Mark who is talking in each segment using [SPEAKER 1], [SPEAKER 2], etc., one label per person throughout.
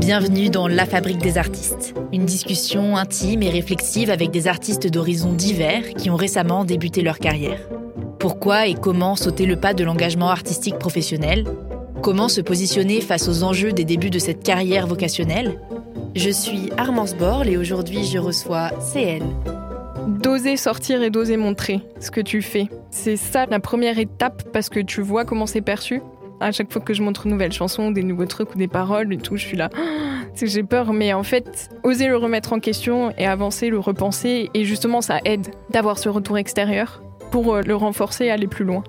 [SPEAKER 1] Bienvenue dans La Fabrique des artistes, une discussion intime et réflexive avec des artistes d'horizons divers qui ont récemment débuté leur carrière. Pourquoi et comment sauter le pas de l'engagement artistique professionnel? Comment se positionner face aux enjeux des débuts de cette carrière vocationnelle? Je suis Armance Borle et aujourd'hui je reçois CL.
[SPEAKER 2] D'oser sortir et d'oser montrer ce que tu fais. C'est ça la première étape parce que tu vois comment c'est perçu. À chaque fois que je montre une nouvelle chanson, des nouveaux trucs ou des paroles et tout, je suis là. j'ai peur, mais en fait, oser le remettre en question et avancer, le repenser, et justement, ça aide d'avoir ce retour extérieur pour euh, le renforcer et aller plus loin.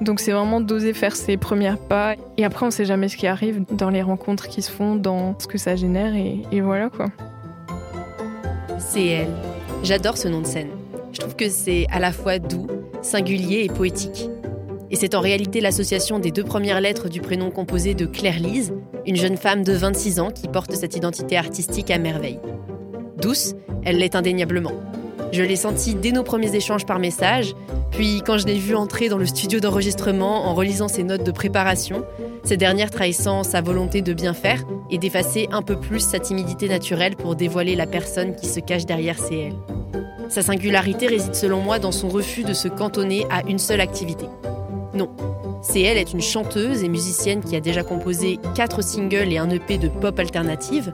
[SPEAKER 2] Donc c'est vraiment d'oser faire ses premiers pas. Et après, on sait jamais ce qui arrive dans les rencontres qui se font, dans ce que ça génère, et, et voilà quoi.
[SPEAKER 1] C'est elle. J'adore ce nom de scène. Je trouve que c'est à la fois doux, singulier et poétique. Et c'est en réalité l'association des deux premières lettres du prénom composé de Claire-Lise, une jeune femme de 26 ans qui porte cette identité artistique à merveille. Douce, elle l'est indéniablement. Je l'ai sentie dès nos premiers échanges par message, puis quand je l'ai vue entrer dans le studio d'enregistrement en relisant ses notes de préparation, ces dernières trahissant sa volonté de bien faire et d'effacer un peu plus sa timidité naturelle pour dévoiler la personne qui se cache derrière ses Sa singularité réside selon moi dans son refus de se cantonner à une seule activité. Non. C'est elle est une chanteuse et musicienne qui a déjà composé 4 singles et un EP de pop alternative,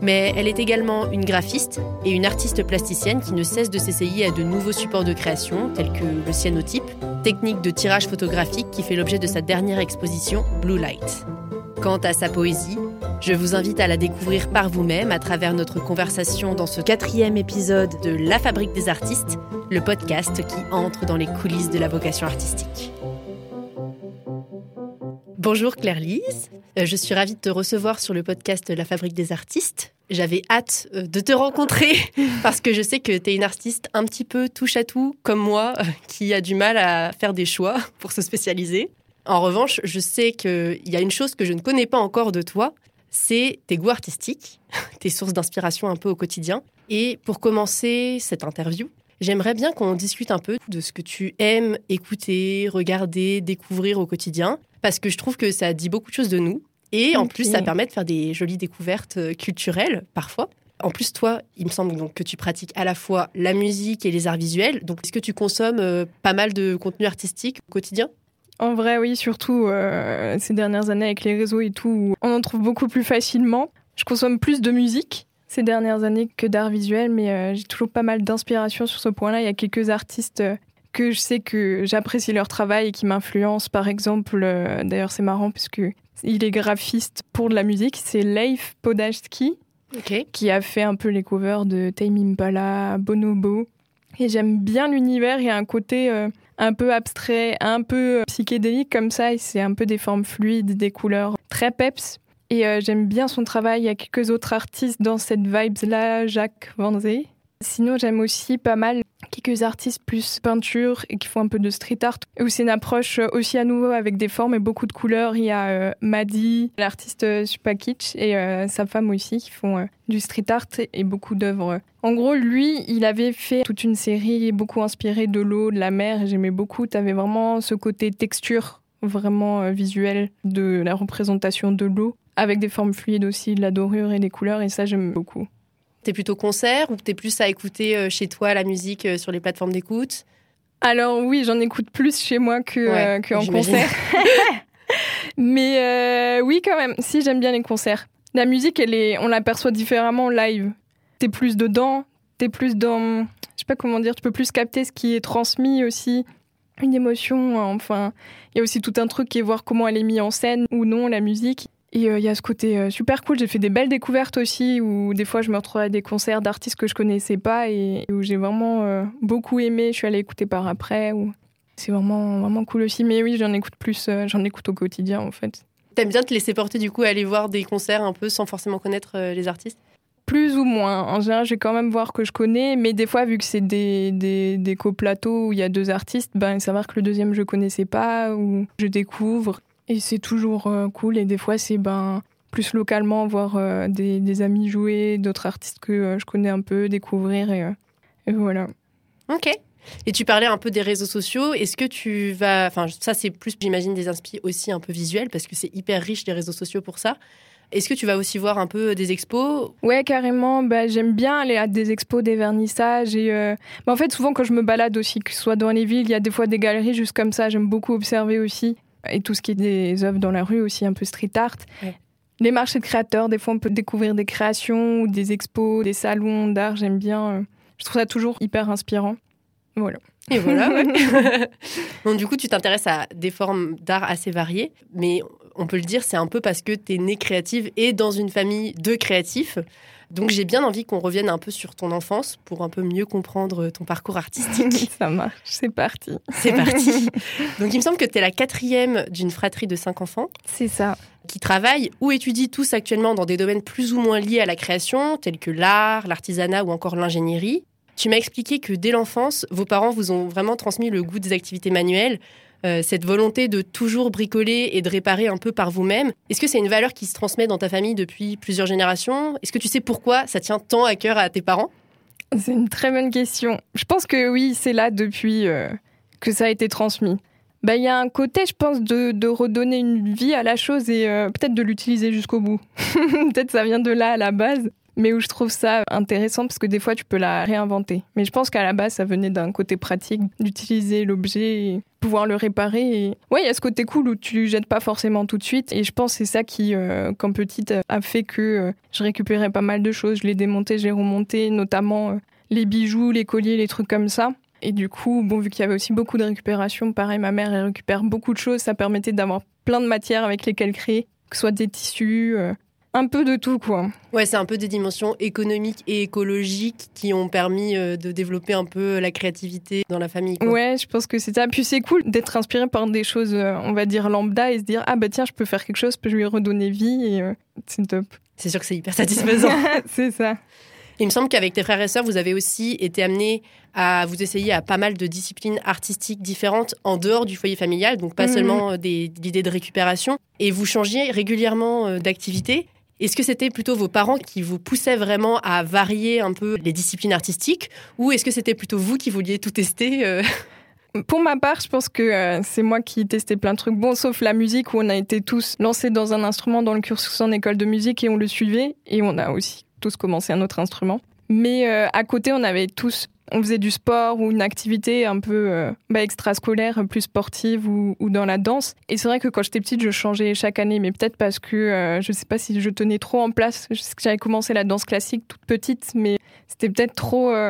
[SPEAKER 1] mais elle est également une graphiste et une artiste plasticienne qui ne cesse de s'essayer à de nouveaux supports de création, tels que le cyanotype, technique de tirage photographique qui fait l'objet de sa dernière exposition Blue Light. Quant à sa poésie, je vous invite à la découvrir par vous-même à travers notre conversation dans ce quatrième épisode de La Fabrique des artistes, le podcast qui entre dans les coulisses de la vocation artistique. Bonjour Claire-Lise, euh, je suis ravie de te recevoir sur le podcast La Fabrique des artistes. J'avais hâte euh, de te rencontrer parce que je sais que tu es une artiste un petit peu touche à tout comme moi euh, qui a du mal à faire des choix pour se spécialiser. En revanche, je sais qu'il y a une chose que je ne connais pas encore de toi, c'est tes goûts artistiques, tes sources d'inspiration un peu au quotidien. Et pour commencer cette interview, j'aimerais bien qu'on discute un peu de ce que tu aimes écouter, regarder, découvrir au quotidien parce que je trouve que ça dit beaucoup de choses de nous. Et en plus, ça permet de faire des jolies découvertes euh, culturelles, parfois. En plus, toi, il me semble donc que tu pratiques à la fois la musique et les arts visuels. Donc, est-ce que tu consommes euh, pas mal de contenu artistique au quotidien?
[SPEAKER 2] En vrai, oui, surtout euh, ces dernières années avec les réseaux et tout, on en trouve beaucoup plus facilement. Je consomme plus de musique ces dernières années que d'art visuel, mais j'ai toujours pas mal d'inspiration sur ce point-là. Il y a quelques artistes que je sais que j'apprécie leur travail et qui m'influencent. Par exemple, euh, d'ailleurs c'est marrant puisque il est graphiste pour de la musique, c'est Leif Podajski qui a fait un peu les covers de Tame Impala, Bonobo. Et j'aime bien l'univers, il y a un côté euh, un peu abstrait, un peu euh, psychédélique comme ça, et c'est un peu des formes fluides, des couleurs très peps. Et j'aime bien son travail, il y a quelques autres artistes dans cette vibes-là, Jacques Van Zee. Sinon, j'aime aussi pas mal quelques artistes plus peinture et qui font un peu de street art, où c'est une approche aussi à nouveau avec des formes et beaucoup de couleurs. Il y a euh, Madi, l'artiste euh, Supakitch, et euh, sa femme aussi, qui font du street art et beaucoup d'œuvres. En gros, lui, il avait fait toute une série beaucoup inspirée de l'eau, de la mer, j'aimais beaucoup. Tu avais vraiment ce côté texture vraiment visuel de la représentation de l'eau, avec des formes fluides aussi, de la dorure et des couleurs, et ça, j'aime beaucoup.
[SPEAKER 1] T'es plutôt concert ou t'es plus à écouter euh, chez toi la musique euh, sur les plateformes d'écoute?
[SPEAKER 2] Alors oui, j'en écoute plus chez moi que, euh, en concert. Mais oui, quand même. Si j'aime bien les concerts. La musique, elle est, on l'aperçoit différemment en live. T'es plus dedans, t'es plus dans, je sais pas comment dire, tu peux plus capter ce qui est transmis aussi, une émotion. Enfin, il y a aussi tout un truc qui est voir comment elle est mise en scène ou non la musique. Et euh, il y a ce côté euh, super cool. J'ai fait des belles découvertes aussi, où des fois je me retrouvais à des concerts d'artistes que je connaissais pas et où j'ai vraiment euh, beaucoup aimé. Je suis allée écouter par après. Ou... C'est vraiment, vraiment cool aussi. Mais oui, j'en écoute plus, j'en écoute au quotidien en fait.
[SPEAKER 1] T'aimes bien te laisser porter du coup à aller voir des concerts un peu sans forcément connaître les artistes?
[SPEAKER 2] Plus ou moins. En général, je vais quand même voir que je connais, mais des fois, vu que c'est des, des, des coplateaux où il y a deux artistes, ben, savoir que le deuxième je connaissais pas, ou je découvre. Et c'est toujours euh, cool. Et des fois, c'est ben, plus localement voir euh, des, amis jouer, d'autres artistes que euh, je connais un peu, découvrir. Et, voilà.
[SPEAKER 1] Ok. Et tu parlais un peu des réseaux sociaux. Est-ce que tu vas. Enfin, ça, c'est plus, j'imagine, des inspi aussi un peu visuels parce que c'est hyper riche les réseaux sociaux pour ça. Est-ce que tu vas aussi voir un peu des expos?
[SPEAKER 2] Ouais, carrément. Bah, j'aime bien aller à des expos, des vernissages. Et euh, bah, en fait, souvent, quand je me balade aussi, que ce soit dans les villes, il y a des fois des galeries juste comme ça. J'aime beaucoup observer aussi. Et tout ce qui est des œuvres dans la rue aussi, un peu street art. Les marchés de créateurs, des fois, on peut découvrir des créations ou des expos, des salons d'art. J'aime bien. Euh, je trouve ça toujours hyper inspirant. Voilà.
[SPEAKER 1] Et voilà. Donc, du coup, tu t'intéresses à des formes d'art assez variées, mais on peut le dire, c'est un peu parce que tu es née créative et dans une famille de créatifs. Donc j'ai bien envie qu'on revienne un peu sur ton enfance pour un peu mieux comprendre ton parcours artistique.
[SPEAKER 2] Ça marche, c'est parti.
[SPEAKER 1] C'est parti. Donc il me semble que tu es la quatrième d'une fratrie de cinq enfants.
[SPEAKER 2] C'est ça.
[SPEAKER 1] Qui travaillent ou étudient tous actuellement dans des domaines plus ou moins liés à la création, tels que l'art, l'artisanat ou encore l'ingénierie. Tu m'as expliqué que dès l'enfance, vos parents vous ont vraiment transmis le goût des activités manuelles, euh, cette volonté de toujours bricoler et de réparer un peu par vous-même. Est-ce que c'est une valeur qui se transmet dans ta famille depuis plusieurs générations? Est-ce que tu sais pourquoi ça tient tant à cœur à tes parents?
[SPEAKER 2] C'est une très bonne question. Je pense que oui, c'est là depuis euh, que ça a été transmis. Bah, il y a un côté, je pense, de, redonner une vie à la chose et euh, peut-être de l'utiliser jusqu'au bout. peut-être ça vient de là à la base mais où je trouve ça intéressant parce que des fois tu peux la réinventer. Mais je pense qu'à la base ça venait d'un côté pratique d'utiliser l'objet et pouvoir le réparer. Ouais, il y a ce côté cool où tu jettes pas forcément tout de suite et je pense que c'est ça qui, euh, quand petite, a fait que euh, je récupérais pas mal de choses. Je les démontais, j'ai remonté, notamment euh, les bijoux, les colliers, les trucs comme ça. Et du coup, bon, vu qu'il y avait aussi beaucoup de récupération, pareil, ma mère, elle récupère beaucoup de choses. Ça permettait d'avoir plein de matières avec lesquelles créer, que ce soit des tissus, un peu de tout, quoi.
[SPEAKER 1] Ouais, c'est un peu des dimensions économiques et écologiques qui ont permis euh, de développer un peu la créativité dans la famille. Quoi.
[SPEAKER 2] Ouais, je pense que c'est ça. Puis c'est cool d'être inspiré par des choses, euh, on va dire, lambda et se dire, ah bah tiens, je peux faire quelque chose, je peux lui redonner vie et euh, c'est top.
[SPEAKER 1] C'est sûr que c'est hyper satisfaisant.
[SPEAKER 2] c'est ça.
[SPEAKER 1] Il me semble qu'avec tes frères et sœurs, vous avez aussi été amenés à vous essayer à pas mal de disciplines artistiques différentes en dehors du foyer familial, donc pas mhm. seulement des l'idée de récupération. Et vous changiez régulièrement d'activité. Est-ce que c'était plutôt vos parents qui vous poussaient vraiment à varier un peu les disciplines artistiques ou est-ce que c'était plutôt vous qui vouliez tout tester euh?
[SPEAKER 2] Pour ma part, je pense que euh, c'est moi qui testais plein de trucs. Bon, sauf la musique où on a été tous lancés dans un instrument dans le cursus en école de musique et on le suivait. Et on a aussi tous commencé un autre instrument. Mais euh, à côté, on avait tous on faisait du sport ou une activité un peu euh, bah, extrascolaire, plus sportive ou, dans la danse. Et c'est vrai que quand j'étais petite, je changeais chaque année, mais peut-être parce que euh, je ne sais pas si je tenais trop en place. J'avais commencé la danse classique toute petite, mais c'était peut-être trop.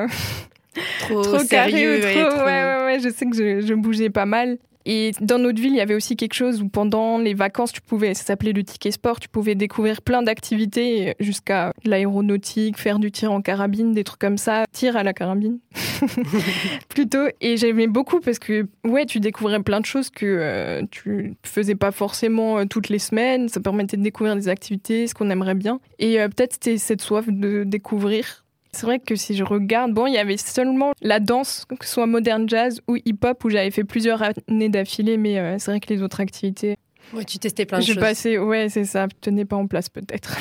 [SPEAKER 1] Trop, trop carré
[SPEAKER 2] trop... Ouais, ouais, ouais, je sais que je, je bougeais pas mal. Et dans notre ville, il y avait aussi quelque chose où pendant les vacances, tu pouvais, ça s'appelait le ticket sport, tu pouvais découvrir plein d'activités jusqu'à l'aéronautique, faire du tir en carabine, des trucs comme ça, tir à la carabine plutôt. Et j'aimais beaucoup parce que ouais, tu découvrais plein de choses que euh, tu faisais pas forcément euh, toutes les semaines. Ça permettait de découvrir des activités, ce qu'on aimerait bien. Et euh, peut-être c'était cette soif de découvrir c'est vrai que si je regarde, bon, il y avait seulement la danse, que ce soit moderne jazz ou hip-hop, où j'avais fait plusieurs années d'affilée, mais euh, c'est vrai que les autres activités.
[SPEAKER 1] Ouais, tu testais plein de choses.
[SPEAKER 2] Je passais, ouais, c'est ça, tenais pas en place peut-être.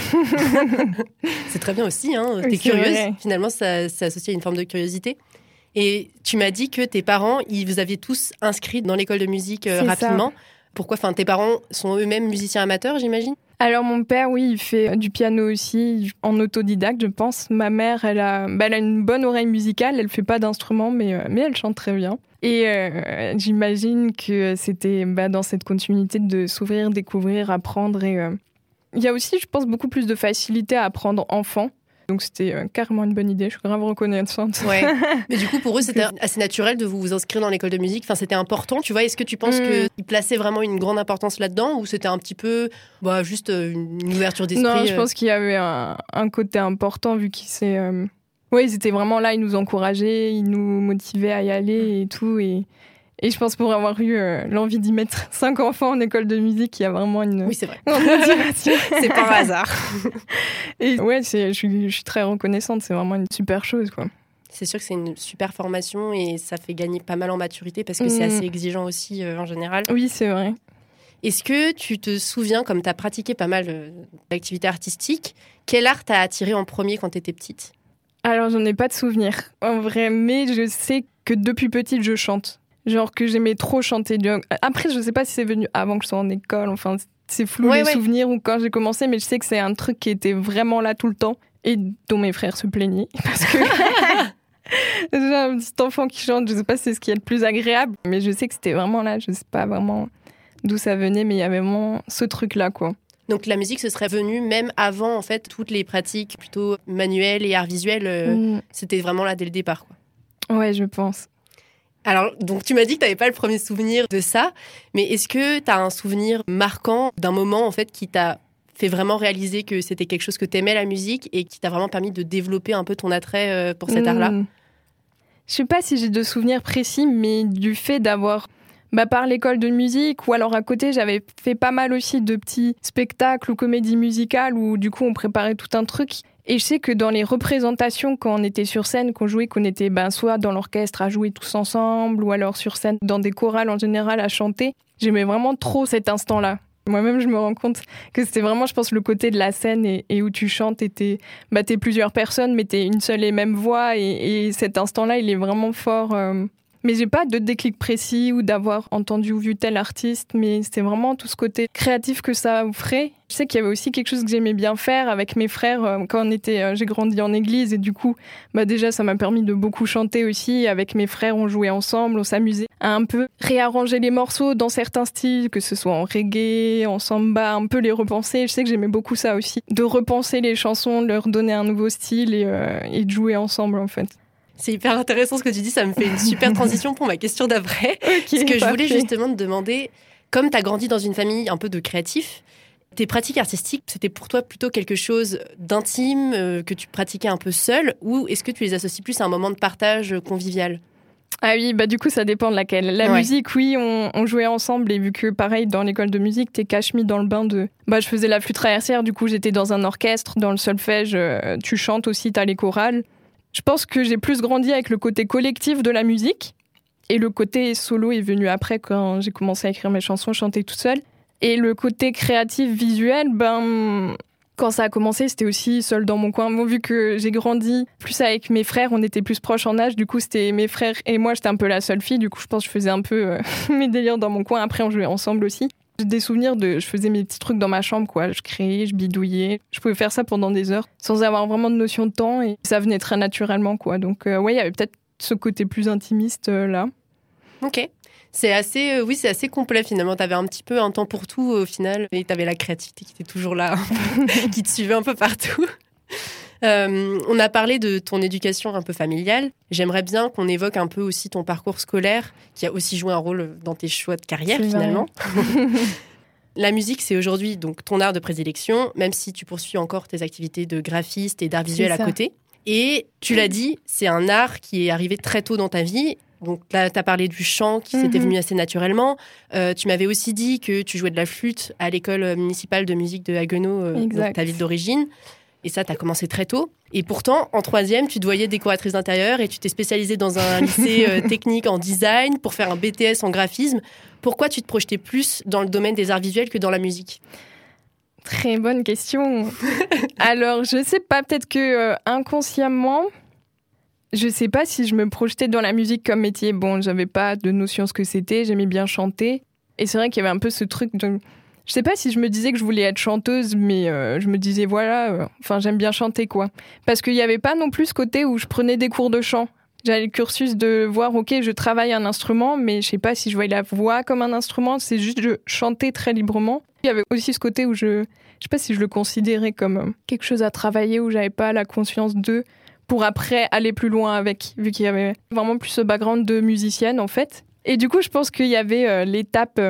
[SPEAKER 1] c'est très bien aussi, hein. T'es curieuse. Finalement, ça, c'est associé à une forme de curiosité. Et tu m'as dit que tes parents, ils vous aviez tous inscrits dans l'école de musique euh, rapidement. Pourquoi Enfin, tes parents sont eux-mêmes musiciens amateurs, j'imagine?
[SPEAKER 2] Alors mon père, oui, il fait du piano aussi, en autodidacte, je pense. Ma mère, elle a, bah, elle a une bonne oreille musicale, elle fait pas d'instrument, mais, euh, mais elle chante très bien. Et euh, j'imagine que c'était bah, dans cette continuité de s'ouvrir, découvrir, apprendre. Et euh, il y a aussi, je pense, beaucoup plus de facilité à apprendre enfant. Donc c'était euh, carrément une bonne idée. Je suis grave reconnaissante.
[SPEAKER 1] Ouais. Mais du coup, pour eux, c'était assez naturel de vous inscrire dans l'école de musique. Enfin, c'était important. Tu vois, est-ce que tu penses que mm. qu'ils plaçaient vraiment une grande importance là-dedans ou c'était un petit peu bah, juste euh, une ouverture d'esprit
[SPEAKER 2] Non, je euh pense qu'il y avait un, côté important vu qu'ils s'est. Oui, ils étaient vraiment là, ils nous encourageaient, ils nous motivaient à y aller et tout. Et et je pense pour avoir eu euh, l'envie d'y mettre cinq enfants en école de musique, il y a vraiment une.
[SPEAKER 1] Oui, c'est vrai. c'est pas un hasard.
[SPEAKER 2] Et ouais, je suis, je suis très reconnaissante. C'est vraiment une super chose, quoi.
[SPEAKER 1] C'est sûr que c'est une super formation et ça fait gagner pas mal en maturité parce que c'est mm. assez exigeant aussi euh, en général.
[SPEAKER 2] Oui, c'est vrai.
[SPEAKER 1] Est-ce que tu te souviens, comme tu as pratiqué pas mal euh, d'activités artistiques, quel art t'a attiré en premier quand tu étais petite?
[SPEAKER 2] Alors, j'en ai pas de souvenir, en vrai, mais je sais que depuis petite, je chante. Genre que j'aimais trop chanter. Après, je sais pas si c'est venu avant que je sois en école, enfin, c'est flou les souvenirs ou quand j'ai commencé, mais je sais que c'est un truc qui était vraiment là tout le temps et dont mes frères se plaignaient parce que déjà un petit enfant qui chante, je sais pas si c'est ce qui est le plus agréable, mais je sais que c'était vraiment là, je sais pas vraiment d'où ça venait, mais il y avait vraiment ce truc là quoi.
[SPEAKER 1] Donc la musique, ce serait venu même avant en fait toutes les pratiques plutôt manuelles et art visuel. Euh, mm. C'était vraiment là dès le départ.
[SPEAKER 2] Quoi. Ouais, je pense.
[SPEAKER 1] Alors, donc tu m'as dit que tu n'avais pas le premier souvenir de ça, mais est-ce que tu as un souvenir marquant d'un moment en fait qui t'a fait vraiment réaliser que c'était quelque chose que tu aimais la musique et qui t'a vraiment permis de développer un peu ton attrait euh, pour cet art-là?
[SPEAKER 2] Hmm. Je sais pas si j'ai de souvenirs précis, mais du fait d'avoir bah, par l'école de musique ou alors à côté j'avais fait pas mal aussi de petits spectacles ou comédies musicales où du coup on préparait tout un truc et je sais que dans les représentations, quand on était sur scène, qu'on jouait, qu'on était ben, soit dans l'orchestre à jouer tous ensemble, ou alors sur scène dans des chorales en général à chanter, j'aimais vraiment trop cet instant-là. Moi-même, je me rends compte que c'était vraiment, je pense, le côté de la scène et, où tu chantes et t'es bah, plusieurs personnes, mais t'es une seule et même voix. Et, cet instant-là, il est vraiment fort. Euh, mais j'ai pas de déclic précis ou d'avoir entendu ou vu tel artiste, mais c'est vraiment tout ce côté créatif que ça offrait. Je sais qu'il y avait aussi quelque chose que j'aimais bien faire avec mes frères euh, quand on était, euh, j'ai grandi en église et du coup, bah déjà ça m'a permis de beaucoup chanter aussi. Avec mes frères, on jouait ensemble, on s'amusait à un peu réarranger les morceaux dans certains styles, que ce soit en reggae, en samba, un peu les repenser. Je sais que j'aimais beaucoup ça aussi, de repenser les chansons, leur donner un nouveau style et, euh, et de jouer ensemble en fait.
[SPEAKER 1] C'est hyper intéressant ce que tu dis, ça me fait une super transition pour ma question d'après. Ce que je voulais justement te demander, comme tu as grandi dans une famille un peu de créatifs, tes pratiques artistiques, c'était pour toi plutôt quelque chose d'intime, euh, que tu pratiquais un peu seul, ou est-ce que tu les associes plus à un moment de partage convivial?
[SPEAKER 2] Ah oui, bah du coup ça dépend de laquelle. La musique, oui, on, jouait ensemble et vu que pareil dans l'école de musique, t'es cache mis dans le bain de. Bah je faisais la flûte traversière, du coup j'étais dans un orchestre, dans le solfège, euh, tu chantes aussi, t'as les chorales. Je pense que j'ai plus grandi avec le côté collectif de la musique. Et le côté solo est venu après quand j'ai commencé à écrire mes chansons, chanter toute seule. Et le côté créatif visuel, ben, quand ça a commencé, c'était aussi seul dans mon coin. Bon, vu que j'ai grandi plus avec mes frères, on était plus proches en âge. Du coup, c'était mes frères et moi, j'étais un peu la seule fille. Du coup, je pense que je faisais un peu euh, mes délires dans mon coin. Après, on jouait ensemble aussi. Des souvenirs de. Je faisais mes petits trucs dans ma chambre, quoi. Je créais, je bidouillais. Je pouvais faire ça pendant des heures sans avoir vraiment de notion de temps et ça venait très naturellement, quoi. Donc, euh, ouais, il y avait peut-être ce côté plus intimiste euh, là.
[SPEAKER 1] Ok. C'est assez, euh, oui, c'est assez complet finalement. Tu avais un petit peu un temps pour tout au final et tu avais la créativité qui était toujours là, qui te suivait un peu partout. Euh, on a parlé de ton éducation un peu familiale. J'aimerais bien qu'on évoque un peu aussi ton parcours scolaire, qui a aussi joué un rôle dans tes choix de carrière finalement. La musique, c'est aujourd'hui donc ton art de prédilection, même si tu poursuis encore tes activités de graphiste et d'art visuel à côté. Et tu l'as dit, c'est un art qui est arrivé très tôt dans ta vie. Donc là, tu as parlé du chant qui s'était mhm. venu assez naturellement. Euh, tu m'avais aussi dit que tu jouais de la flûte à l'école municipale de musique de Haguenau, euh, ta ville d'origine. Et ça, tu as commencé très tôt. Et pourtant, en troisième, tu te voyais décoratrice d'intérieur et tu t'es spécialisée dans un lycée euh, technique en design pour faire un BTS en graphisme. Pourquoi tu te projetais plus dans le domaine des arts visuels que dans la musique?
[SPEAKER 2] Très bonne question. Alors, je sais pas, peut-être que euh, inconsciemment, je sais pas si je me projetais dans la musique comme métier. Bon, j'avais pas de notion de ce que c'était, j'aimais bien chanter. Et c'est vrai qu'il y avait un peu ce truc de je sais pas si je me disais que je voulais être chanteuse, mais euh, je me disais voilà, euh, enfin j'aime bien chanter quoi. Parce qu'il n'y avait pas non plus ce côté où je prenais des cours de chant. J'avais le cursus de voir ok je travaille un instrument, mais je sais pas si je voyais la voix comme un instrument. C'est juste je chantais très librement. Il y avait aussi ce côté où je, je sais pas si je le considérais comme euh, quelque chose à travailler où j'avais pas la conscience de pour après aller plus loin avec, vu qu'il y avait vraiment plus ce background de musicienne en fait. Et du coup, je pense qu'il y avait l'étape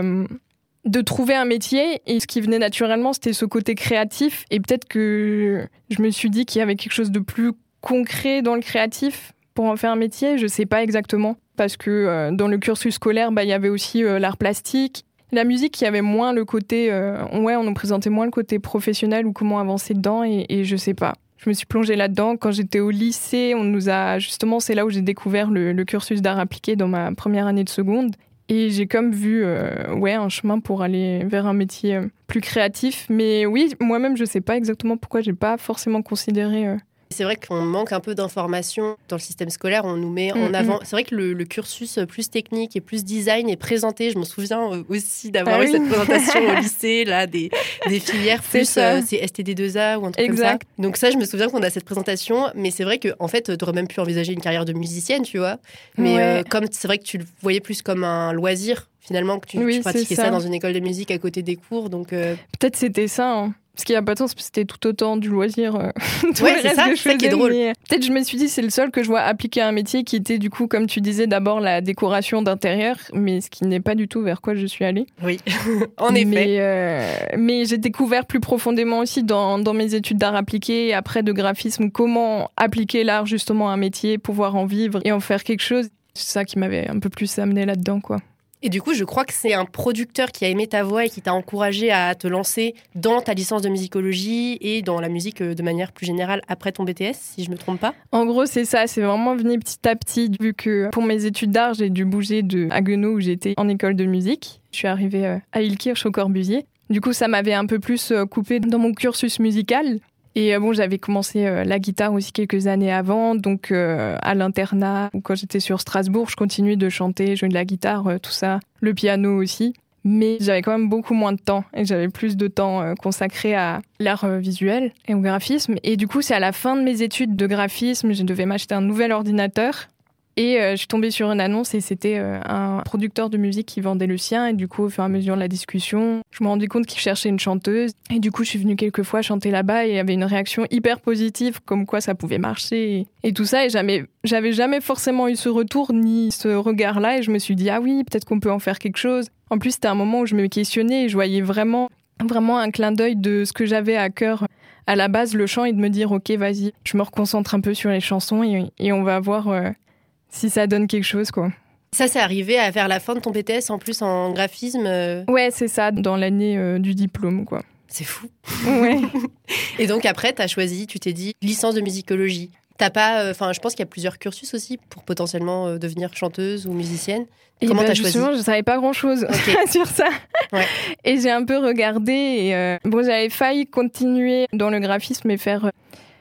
[SPEAKER 2] de trouver un métier et ce qui venait naturellement c'était ce côté créatif et peut-être que je me suis dit qu'il y avait quelque chose de plus concret dans le créatif pour en faire un métier, je sais pas exactement parce que euh, dans le cursus scolaire bah il y avait aussi euh, l'art plastique, la musique il y avait moins le côté euh, ouais, on nous présentait moins le côté professionnel ou comment avancer dedans et, je sais pas. Je me suis plongée là-dedans quand j'étais au lycée. On nous a justement, c'est là où j'ai découvert le cursus d'art appliqué dans ma première année de seconde. Et j'ai comme vu euh, ouais, un chemin pour aller vers un métier euh, plus créatif. Mais oui, moi-même, je sais pas exactement pourquoi j'ai pas forcément considéré euh,
[SPEAKER 1] C'est vrai qu'on manque un peu d'informations dans le système scolaire. On nous met en
[SPEAKER 2] Mm,
[SPEAKER 1] avant. C'est vrai que le, le cursus plus technique et plus design est présenté. Je me souviens euh, aussi d'avoir
[SPEAKER 2] Ah
[SPEAKER 1] eu
[SPEAKER 2] oui.
[SPEAKER 1] cette présentation au lycée, là, des, des filières plus euh, c'est STD2A ou un truc
[SPEAKER 2] Exact.
[SPEAKER 1] comme ça. Donc ça, je me souviens qu'on a cette présentation. Mais c'est vrai que en fait, tu aurais même pu envisager une carrière de musicienne, tu vois. Mais
[SPEAKER 2] Ouais.
[SPEAKER 1] euh, comme c'est vrai que tu le voyais plus comme un loisir. Finalement, que tu,
[SPEAKER 2] Oui,
[SPEAKER 1] tu pratiquais ça.
[SPEAKER 2] ça.
[SPEAKER 1] dans une école de musique à côté des cours. Donc, euh,
[SPEAKER 2] Peut-être c'était ça. hein. Parce qu'il n'y a pas de sens, c'était tout autant du loisir. euh, tout
[SPEAKER 1] Ouais, c'est ça,
[SPEAKER 2] que je
[SPEAKER 1] c'est ça qui est
[SPEAKER 2] faisais,
[SPEAKER 1] drôle.
[SPEAKER 2] Peut-être je me suis dit, c'est le seul que je vois appliquer à un métier qui était, du coup, comme tu disais, d'abord la décoration d'intérieur, mais ce qui n'est pas du tout vers quoi je suis allée.
[SPEAKER 1] oui, en effet.
[SPEAKER 2] Mais, euh, mais j'ai découvert plus profondément aussi dans, dans mes études d'art appliqué et après de graphisme comment appliquer l'art justement à un métier, pouvoir en vivre et en faire quelque chose. C'est ça qui m'avait un peu plus amené là-dedans, quoi.
[SPEAKER 1] Et du coup, je crois que c'est un producteur qui a aimé ta voix et qui t'a encouragé à te lancer dans ta licence de musicologie et dans la musique euh, de manière plus générale après ton BTS, si je me trompe pas.
[SPEAKER 2] En gros, c'est ça, c'est vraiment venu petit à petit, vu que pour mes études d'art, j'ai dû bouger de Haguenau où j'étais en école de musique. Je suis arrivée euh, à Ilkirch au Corbusier. Du coup, ça m'avait un peu plus euh, coupé dans mon cursus musical. Et euh, bon, j'avais commencé euh, la guitare aussi quelques années avant, donc euh, à l'internat quand j'étais sur Strasbourg, je continuais de chanter, jouer de la guitare, tout ça, le piano aussi. Mais j'avais quand même beaucoup moins de temps et j'avais plus de temps consacré à l'art visuel et au graphisme. Et du coup, c'est à la fin de mes études de graphisme, je devais m'acheter un nouvel ordinateur. Et euh, je suis tombée sur une annonce et c'était euh, un producteur de musique qui vendait le sien. Et du coup, au fur et à mesure de la discussion, je me rendais compte qu'il cherchait une chanteuse. Et du coup, je suis venue quelques fois chanter là-bas et il y avait une réaction hyper positive, comme quoi ça pouvait marcher et, tout ça. Et jamais, j'avais jamais forcément eu ce retour ni ce regard-là. Et je me suis dit, ah oui, peut-être qu'on peut en faire quelque chose. En plus, c'était un moment où je me questionnais et je voyais vraiment, vraiment un clin d'œil de ce que j'avais à cœur à la base, le chant, et de me dire, ok, vas-y, je me reconcentre un peu sur les chansons et, et on va voir euh, si ça donne quelque chose, quoi.
[SPEAKER 1] Ça, c'est arrivé à vers la fin de ton BTS en plus en graphisme. euh,
[SPEAKER 2] Ouais, c'est ça, dans l'année euh, du diplôme, quoi.
[SPEAKER 1] C'est fou.
[SPEAKER 2] Ouais.
[SPEAKER 1] Et donc après, tu as choisi, tu t'es dit, licence de musicologie. T'as pas, euh, enfin, je pense qu'il y a plusieurs cursus aussi pour potentiellement euh, devenir chanteuse ou musicienne.
[SPEAKER 2] Et
[SPEAKER 1] Comment
[SPEAKER 2] bah,
[SPEAKER 1] t'as choisi
[SPEAKER 2] je savais pas grand-chose
[SPEAKER 1] Ok.
[SPEAKER 2] sur ça.
[SPEAKER 1] Ouais.
[SPEAKER 2] Et j'ai un peu regardé. Et, euh, bon, j'avais failli continuer dans le graphisme et faire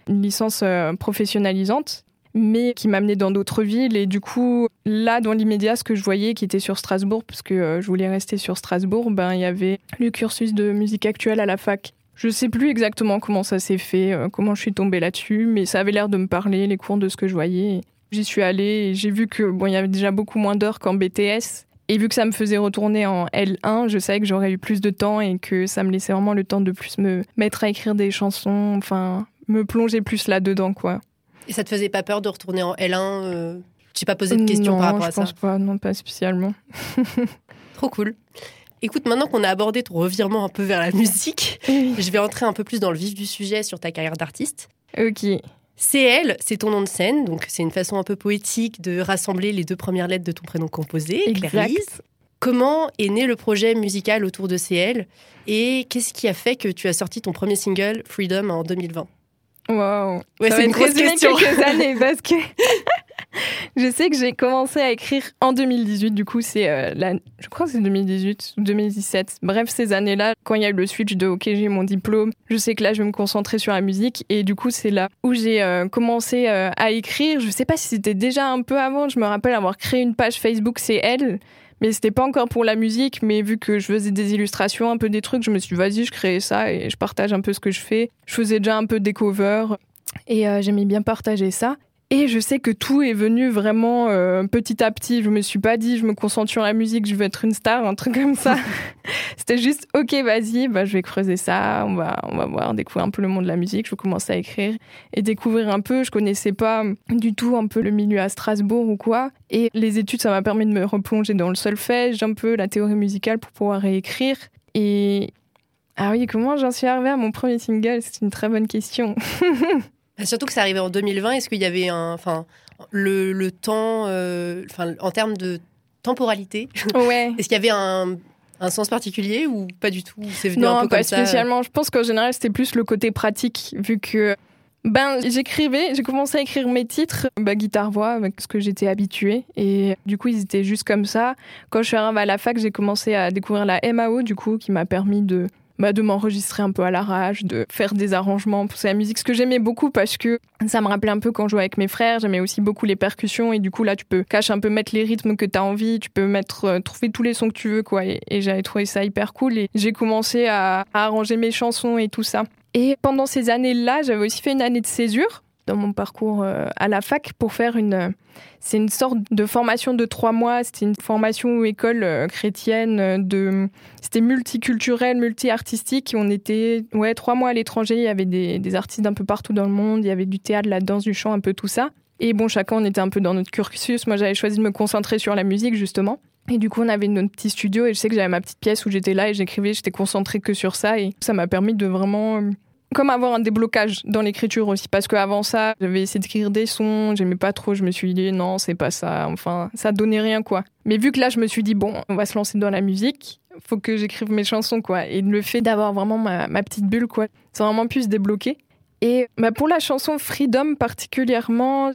[SPEAKER 2] une licence professionnalisante, mais qui m'amenait dans d'autres villes. Et du coup, là, dans l'immédiat, ce que je voyais, qui était sur Strasbourg, parce que euh, je voulais rester sur Strasbourg, ben il y avait le cursus de musique actuelle à la fac. Je sais plus exactement comment ça s'est fait, euh, comment je suis tombée là-dessus, mais ça avait l'air de me parler, les cours de ce que je voyais. J'y suis allée et j'ai vu que bon, il y avait déjà beaucoup moins d'heures qu'en BTS. Et vu que ça me faisait retourner en L1, je savais que j'aurais eu plus de temps et que ça me laissait vraiment le temps de plus me mettre à écrire des chansons, enfin, me plonger plus là-dedans, quoi.
[SPEAKER 1] Et ça te faisait pas peur de retourner en L1 euh, J'ai pas posé de questions
[SPEAKER 2] non,
[SPEAKER 1] par rapport
[SPEAKER 2] je
[SPEAKER 1] à ça.
[SPEAKER 2] pense pas, non, pas spécialement.
[SPEAKER 1] Trop cool. Écoute, maintenant qu'on a abordé ton revirement un peu vers la musique, je vais entrer un peu plus dans le vif du sujet sur ta carrière d'artiste.
[SPEAKER 2] ok.
[SPEAKER 1] CL, c'est ton nom de scène, donc c'est une façon un peu poétique de rassembler les deux premières lettres de ton prénom composé,
[SPEAKER 2] Exact.
[SPEAKER 1] Clarisse. Comment est né le projet musical autour de CL et qu'est-ce qui a fait que tu as sorti ton premier single, Freedom, en 2020 Ouais,
[SPEAKER 2] Ça
[SPEAKER 1] c'est une grosse question.
[SPEAKER 2] quelques années parce que je sais que j'ai commencé à écrire en 2018. Du coup, c'est euh, la... je crois que c'est 2018 ou 2017. Bref, ces années-là, quand il y a eu le switch de OK, j'ai mon diplôme, je sais que là, je vais me concentrer sur la musique et du coup, c'est là où j'ai euh, commencé euh, à écrire. Je sais pas si c'était déjà un peu avant. Je me rappelle avoir créé une page Facebook, c'est elle. Mais c'était pas encore pour la musique, mais vu que je faisais des illustrations, un peu des trucs, je me suis dit, vas-y, je crée ça et je partage un peu ce que je fais. Je faisais déjà un peu des covers et euh, j'aimais bien partager ça. Et je sais que tout est venu vraiment euh, petit à petit. Je me suis pas dit, je me concentre sur la musique, je veux être une star, un truc comme ça. C'était juste, ok, vas-y, bah, je vais creuser ça, on va, on va voir, découvrir un peu le monde de la musique. Je commencer à écrire et découvrir un peu. Je connaissais pas du tout un peu le milieu à Strasbourg ou quoi. Et les études, ça m'a permis de me replonger dans le solfège, un peu la théorie musicale pour pouvoir réécrire. Et ah oui, comment j'en suis arrivée à mon premier single? C'est une très bonne question.
[SPEAKER 1] Bah, Surtout que c'est arrivé en 2020. Est-ce qu'il y avait un, enfin, le, le temps, euh, enfin, en termes de temporalité,
[SPEAKER 2] Ouais.
[SPEAKER 1] est-ce qu'il y avait un, un sens particulier ou pas du tout? C'est venu
[SPEAKER 2] Non,
[SPEAKER 1] un peu
[SPEAKER 2] pas
[SPEAKER 1] comme ça?
[SPEAKER 2] spécialement. Je pense qu'en général, c'était plus le côté pratique, vu que ben j'écrivais, j'ai commencé à écrire mes titres, bah, guitare-voix, avec ce que j'étais habituée, et du coup ils étaient juste comme ça. Quand je suis arrivée à la fac, j'ai commencé à découvrir la MAO, du coup, qui m'a permis de bah, de m'enregistrer un peu à l'arrache, de faire des arrangements pour la musique, ce que j'aimais beaucoup parce que ça me rappelait un peu quand je jouais avec mes frères, j'aimais aussi beaucoup les percussions et du coup là tu peux cacher un peu mettre les rythmes que tu as envie, tu peux mettre euh, trouver tous les sons que tu veux quoi. Et, j'avais trouvé ça hyper cool et j'ai commencé à arranger mes chansons et tout ça. Et pendant ces années-là, j'avais aussi fait une année de césure dans mon parcours euh, à la fac pour faire une. C'est une sorte de formation de trois mois. C'était une formation école euh, chrétienne. Euh, de, c'était multiculturel, multi-artistique. On était ouais, trois mois à l'étranger. Il y avait des, des artistes d'un peu partout dans le monde. Il y avait du théâtre, de la danse, du chant, un peu tout ça. Et bon, chacun, on était un peu dans notre cursus. Moi, j'avais choisi de me concentrer sur la musique, justement. Et du coup, on avait notre petit studio et je sais que j'avais ma petite pièce où j'étais là et j'écrivais, j'étais concentrée que sur ça. Et ça m'a permis de vraiment comme avoir un déblocage dans l'écriture aussi parce qu'avant ça j'avais essayé d'écrire des sons j'aimais pas trop je me suis dit non c'est pas ça enfin ça donnait rien quoi. Mais vu que là je me suis dit bon on va se lancer dans la musique faut que j'écrive mes chansons quoi. Et le fait d'avoir vraiment ma, petite bulle quoi ça a vraiment pu se débloquer. Et bah, pour la chanson Freedom particulièrement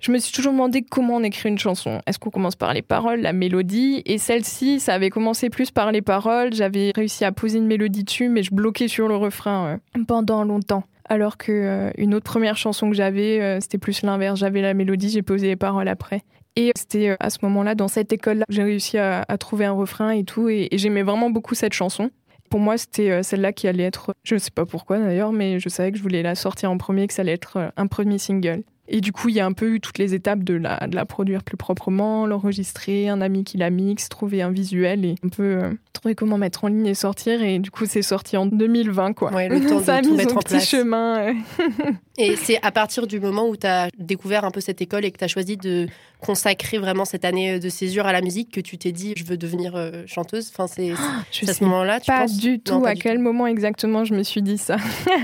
[SPEAKER 2] je me suis toujours demandé comment on écrit une chanson. Est-ce qu'on commence par les paroles, la mélodie? Et celle-ci, ça avait commencé plus par les paroles. J'avais réussi à poser une mélodie dessus, mais je bloquais sur le refrain euh, pendant longtemps. Alors que euh, une autre première chanson que j'avais, euh, c'était plus l'inverse. J'avais la mélodie, j'ai posé les paroles après. Et c'était à ce moment-là, dans cette école-là, j'ai réussi à, trouver un refrain et tout. Et, et j'aimais vraiment beaucoup cette chanson. Pour moi, c'était celle-là qui allait être, je ne sais pas pourquoi d'ailleurs, mais je savais que je voulais la sortir en premier, que ça allait être un premier single. Et du coup, il y a un peu eu toutes les étapes de la, de la produire plus proprement, l'enregistrer, un ami qui la mixe, trouver un visuel et un peu euh, trouver comment mettre en ligne et sortir. Et du coup, c'est sorti en 2020, quoi.
[SPEAKER 1] Ouais, le temps
[SPEAKER 2] Ça
[SPEAKER 1] de tout mettre en
[SPEAKER 2] petit chemin.
[SPEAKER 1] et c'est à partir du moment où tu as découvert un peu cette école et que tu as choisi de consacrer vraiment cette année de césure à la musique que tu t'es dit, je veux devenir euh, chanteuse? Enfin, c'est à ce moment-là, tu
[SPEAKER 2] Pas
[SPEAKER 1] penses?
[SPEAKER 2] du tout. à quel moment exactement je me suis dit ça.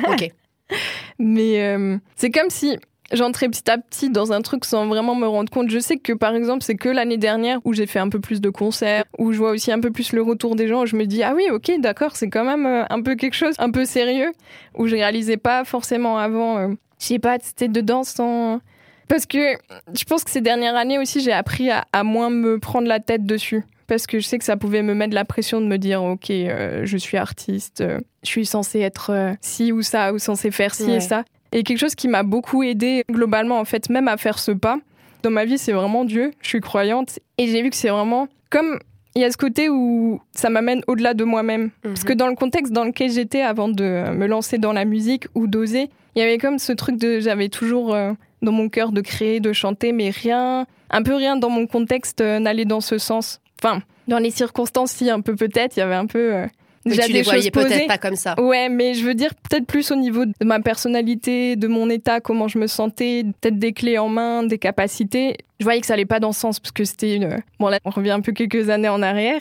[SPEAKER 1] ok.
[SPEAKER 2] Mais euh, c'est comme si j'entrais petit à petit dans un truc sans vraiment me rendre compte. Je sais que par exemple, c'est que l'année dernière où j'ai fait un peu plus de concerts, où je vois aussi un peu plus le retour des gens, où je me dis ah oui, ok, d'accord, c'est quand même euh, un peu quelque chose, un peu sérieux, où je réalisais pas forcément avant. Euh, je sais pas, c'était dedans sans. Parce que je pense que ces dernières années aussi, j'ai appris à, moins me prendre la tête dessus parce que je sais que ça pouvait me mettre la pression de me dire ok euh, je suis artiste je suis censée être ci ou ça ou censée faire ci et ça et quelque chose qui m'a beaucoup aidé globalement, en fait, même à faire ce pas. Dans ma vie, c'est vraiment Dieu. Je suis croyante. Et j'ai vu que c'est vraiment comme il y a ce côté où ça m'amène au-delà de moi-même. Mhm. Parce que dans le contexte dans lequel j'étais avant de me lancer dans la musique ou d'oser, il y avait comme ce truc de j'avais toujours euh, dans mon cœur de créer, de chanter, mais rien, un peu rien dans mon contexte euh, n'allait dans ce sens. Enfin, dans les circonstances, si, un peu peut-être, il y avait un peu euh,
[SPEAKER 1] Déjà tu les voyais peut-être pas comme ça.
[SPEAKER 2] Ouais, mais je veux dire peut-être plus au niveau de ma personnalité, de mon état, comment je me sentais, peut-être des clés en main, des capacités. Je voyais que ça allait pas dans ce sens parce que c'était une. Bon là, on revient un peu quelques années en arrière.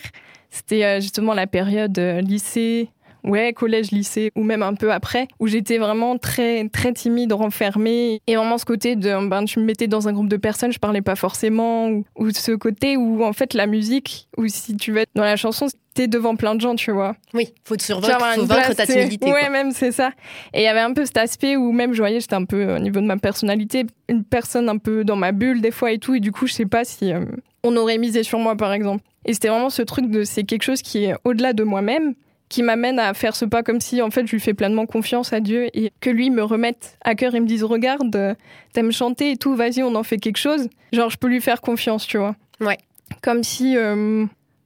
[SPEAKER 2] C'était euh, justement la période euh, lycée, ouais, collège, lycée, ou même un peu après, où j'étais vraiment très, très timide, renfermée. Et vraiment ce côté de, ben, tu me mettais dans un groupe de personnes, je parlais pas forcément, ou, ou ce côté où, en fait, la musique, ou si tu veux être dans la chanson, t'es devant plein de gens, tu vois.
[SPEAKER 1] Oui, faut te survaincre, faut vaincre ta timidité.
[SPEAKER 2] Ouais, même, c'est ça. Et il y avait un peu cet aspect où même, je voyais, j'étais un peu, au niveau de ma personnalité, une personne un peu dans ma bulle, des fois, et tout, et du coup, je sais pas si euh, on aurait misé sur moi, par exemple. Et c'était vraiment ce truc de, c'est quelque chose qui est au-delà de moi-même, qui m'amène à faire ce pas comme si en fait je lui fais pleinement confiance à Dieu et que lui me remette à cœur et me dise regarde euh, t'aimes chanter et tout vas-y on en fait quelque chose. Genre je peux lui faire confiance tu vois.
[SPEAKER 1] Ouais.
[SPEAKER 2] Comme si euh,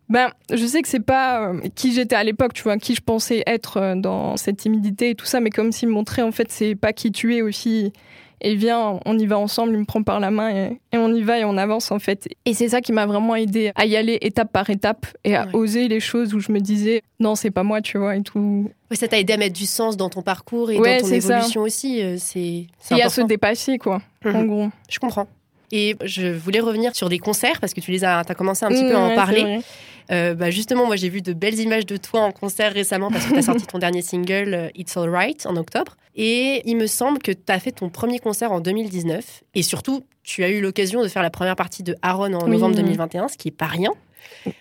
[SPEAKER 2] ben je sais que c'est pas euh, qui j'étais à l'époque tu vois qui je pensais être dans cette timidité et tout ça mais comme s'il me montrait en fait c'est pas qui tu es aussi et viens, on y va ensemble, il me prend par la main et, on y va et on avance en fait. Et c'est ça qui m'a vraiment aidé à y aller étape par étape et à oser les choses où je me disais non, c'est pas moi, tu vois, et tout.
[SPEAKER 1] Ouais, ça t'a aidé à mettre du sens dans ton parcours et dans ton évolution aussi. Euh, c'est
[SPEAKER 2] Et à se dépasser, quoi, en mhm. gros.
[SPEAKER 1] Je comprends. Et je voulais revenir sur des concerts parce que tu les as, as commencé un petit peu à en parler. Euh, bah justement, moi j'ai vu de belles images de toi en concert récemment parce que tu as sorti ton dernier single euh, It's Alright en octobre. Et il me semble que tu as fait ton premier concert en 2019. Et surtout, tu as eu l'occasion de faire la première partie de Aaron en novembre 2021, ce qui est pas rien.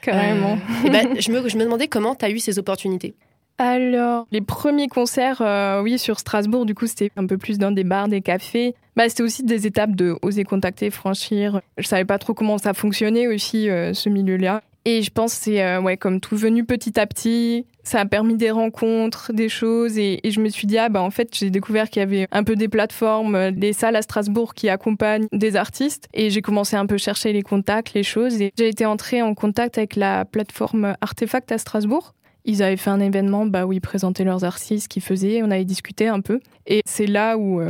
[SPEAKER 2] Carrément.
[SPEAKER 1] et bah, je, me, je me demandais comment tu as eu ces opportunités.
[SPEAKER 2] Alors, les premiers concerts, euh, oui, sur Strasbourg, du coup, c'était un peu plus dans des bars, des cafés. Bah, c'était aussi des étapes de oser contacter, franchir. Je savais pas trop comment ça fonctionnait aussi, ce milieu-là. Et je pense c'est ouais, comme tout venu petit à petit. Ça a permis des rencontres, des choses. Et, je me suis dit, ah bah en fait, j'ai découvert qu'il y avait un peu des plateformes, des salles à Strasbourg qui accompagnent des artistes. Et j'ai commencé un peu chercher les contacts, les choses. Et j'ai été entrée en contact avec la plateforme Artefact à Strasbourg. Ils avaient fait un événement bah, où ils présentaient leurs artistes, qu'ils faisaient. On avait discuté un peu. Et c'est là où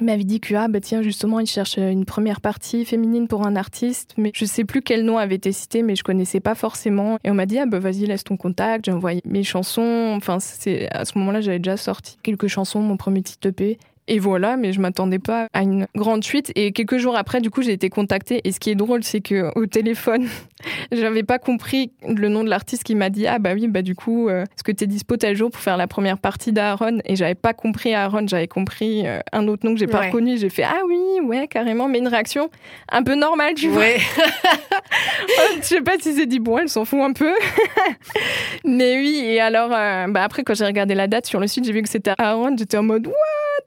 [SPEAKER 2] il m'avait dit que, ah, bah tiens, justement, il cherche une première partie féminine pour un artiste, mais je sais plus quel nom avait été cité, mais je connaissais pas forcément. Et on m'a dit, ah, bah vas-y, laisse ton contact, j'ai envoyé mes chansons. Enfin, c'est, à ce moment-là, j'avais déjà sorti quelques chansons, mon premier titre EP. Et voilà, mais je m'attendais pas à une grande suite. Et quelques jours après, du coup, j'ai été contactée. Et ce qui est drôle, c'est que au téléphone, j'avais pas compris le nom de l'artiste qui m'a dit ah bah oui bah du coup, euh, est-ce que t'es dispo tel jour pour faire la première partie d'Aaron? Et j'avais pas compris Aaron, j'avais compris euh, un autre nom que j'ai pas reconnu. J'ai fait ah oui ouais carrément, mais une réaction un peu normale, tu vois. je sais pas si c'est dit bon, elle s'en fout un peu. mais oui. Et alors, euh, bah après quand j'ai regardé la date sur le site, j'ai vu que c'était Aaron. J'étais en mode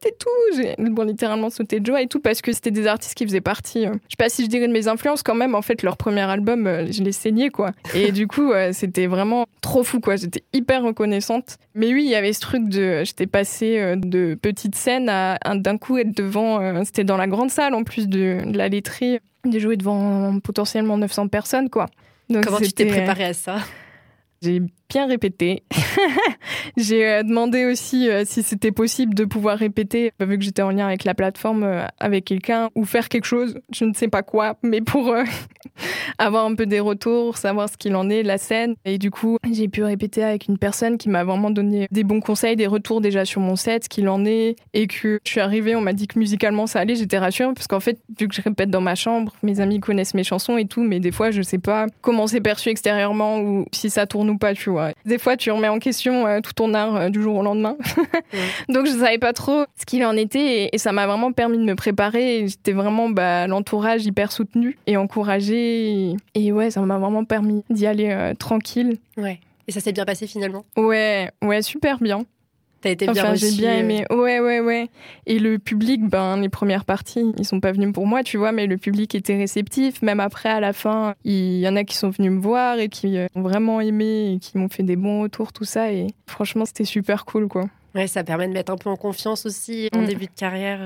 [SPEAKER 2] et tout. J'ai bon, littéralement sauté de joie et tout parce que c'était des artistes qui faisaient partie. Euh, je sais pas si je dirais de mes influences quand même. En fait, leur premier album, euh, je l'ai saigné quoi. Et du coup, euh, c'était vraiment trop fou quoi. J'étais hyper reconnaissante. Mais oui, il y avait ce truc de. J'étais passée de petite scène à d'un coup être devant. C'était dans la grande salle en plus de, la laiterie. De jouer devant potentiellement 900 personnes quoi.
[SPEAKER 1] Comment tu t'es préparée à ça?
[SPEAKER 2] J'ai bien répété. j'ai euh, demandé aussi euh, si c'était possible de pouvoir répéter, vu que j'étais en lien avec la plateforme, euh, avec quelqu'un, ou faire quelque chose, je ne sais pas quoi, mais pour avoir un peu des retours, savoir ce qu'il en est, la scène. Et du coup, j'ai pu répéter avec une personne qui m'a vraiment donné des bons conseils, des retours déjà sur mon set, ce qu'il en est, et que je suis arrivée, on m'a dit que musicalement ça allait, j'étais rassurée, parce qu'en fait, vu que je répète dans ma chambre, mes amis connaissent mes chansons et tout, mais des fois, je sais pas comment c'est perçu extérieurement ou si ça tourne ou pas, tu vois. Des fois, tu remets en question euh, tout ton art euh, du jour au lendemain. Donc, je savais pas trop ce qu'il en était et, ça m'a vraiment permis de me préparer. J'étais vraiment bah, l'entourage hyper soutenu et encouragé. Et, ouais, ça m'a vraiment permis d'y aller euh, tranquille.
[SPEAKER 1] Ouais. Et ça s'est bien passé finalement?
[SPEAKER 2] Ouais, ouais, super bien.
[SPEAKER 1] T'as été bien
[SPEAKER 2] enfin, J'ai bien aimé. Ouais, ouais, ouais. Et le public, ben, les premières parties, ils sont pas venus pour moi, tu vois, mais le public était réceptif. Même après, à la fin, il y en a qui sont venus me voir et qui euh, ont vraiment aimé et qui m'ont fait des bons retours, tout ça. Et franchement, c'était super cool, quoi.
[SPEAKER 1] Ouais, ça permet de mettre un peu en confiance aussi en mm. début de carrière.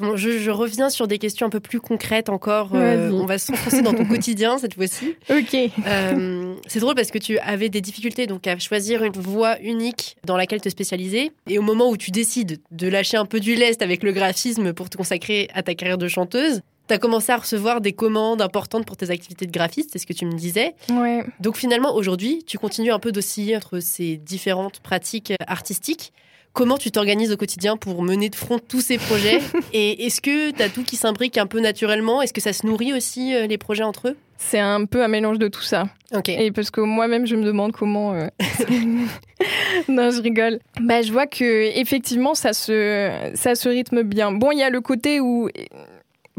[SPEAKER 1] Je, reviens sur des questions un peu plus concrètes encore. Euh, on va s'enfoncer dans ton quotidien cette fois-ci.
[SPEAKER 2] Ok.
[SPEAKER 1] Euh, c'est drôle parce que tu avais des difficultés donc à choisir une voie unique dans laquelle te spécialiser. Et au moment où tu décides de lâcher un peu du lest avec le graphisme pour te consacrer à ta carrière de chanteuse, tu as commencé à recevoir des commandes importantes pour tes activités de graphiste, c'est ce que tu me disais.
[SPEAKER 2] Ouais.
[SPEAKER 1] Donc finalement, aujourd'hui, tu continues un peu d'osciller entre ces différentes pratiques artistiques. Comment tu t'organises au quotidien pour mener de front tous ces projets Et est-ce que tu as tout qui s'imbrique un peu naturellement Est-ce que ça se nourrit aussi euh, les projets entre eux?
[SPEAKER 2] C'est un peu un mélange de tout ça. Et parce que moi-même, je me demande comment. Euh, non, je rigole. Bah, je vois que effectivement, ça se, ça se rythme bien. Bon, il y a le côté où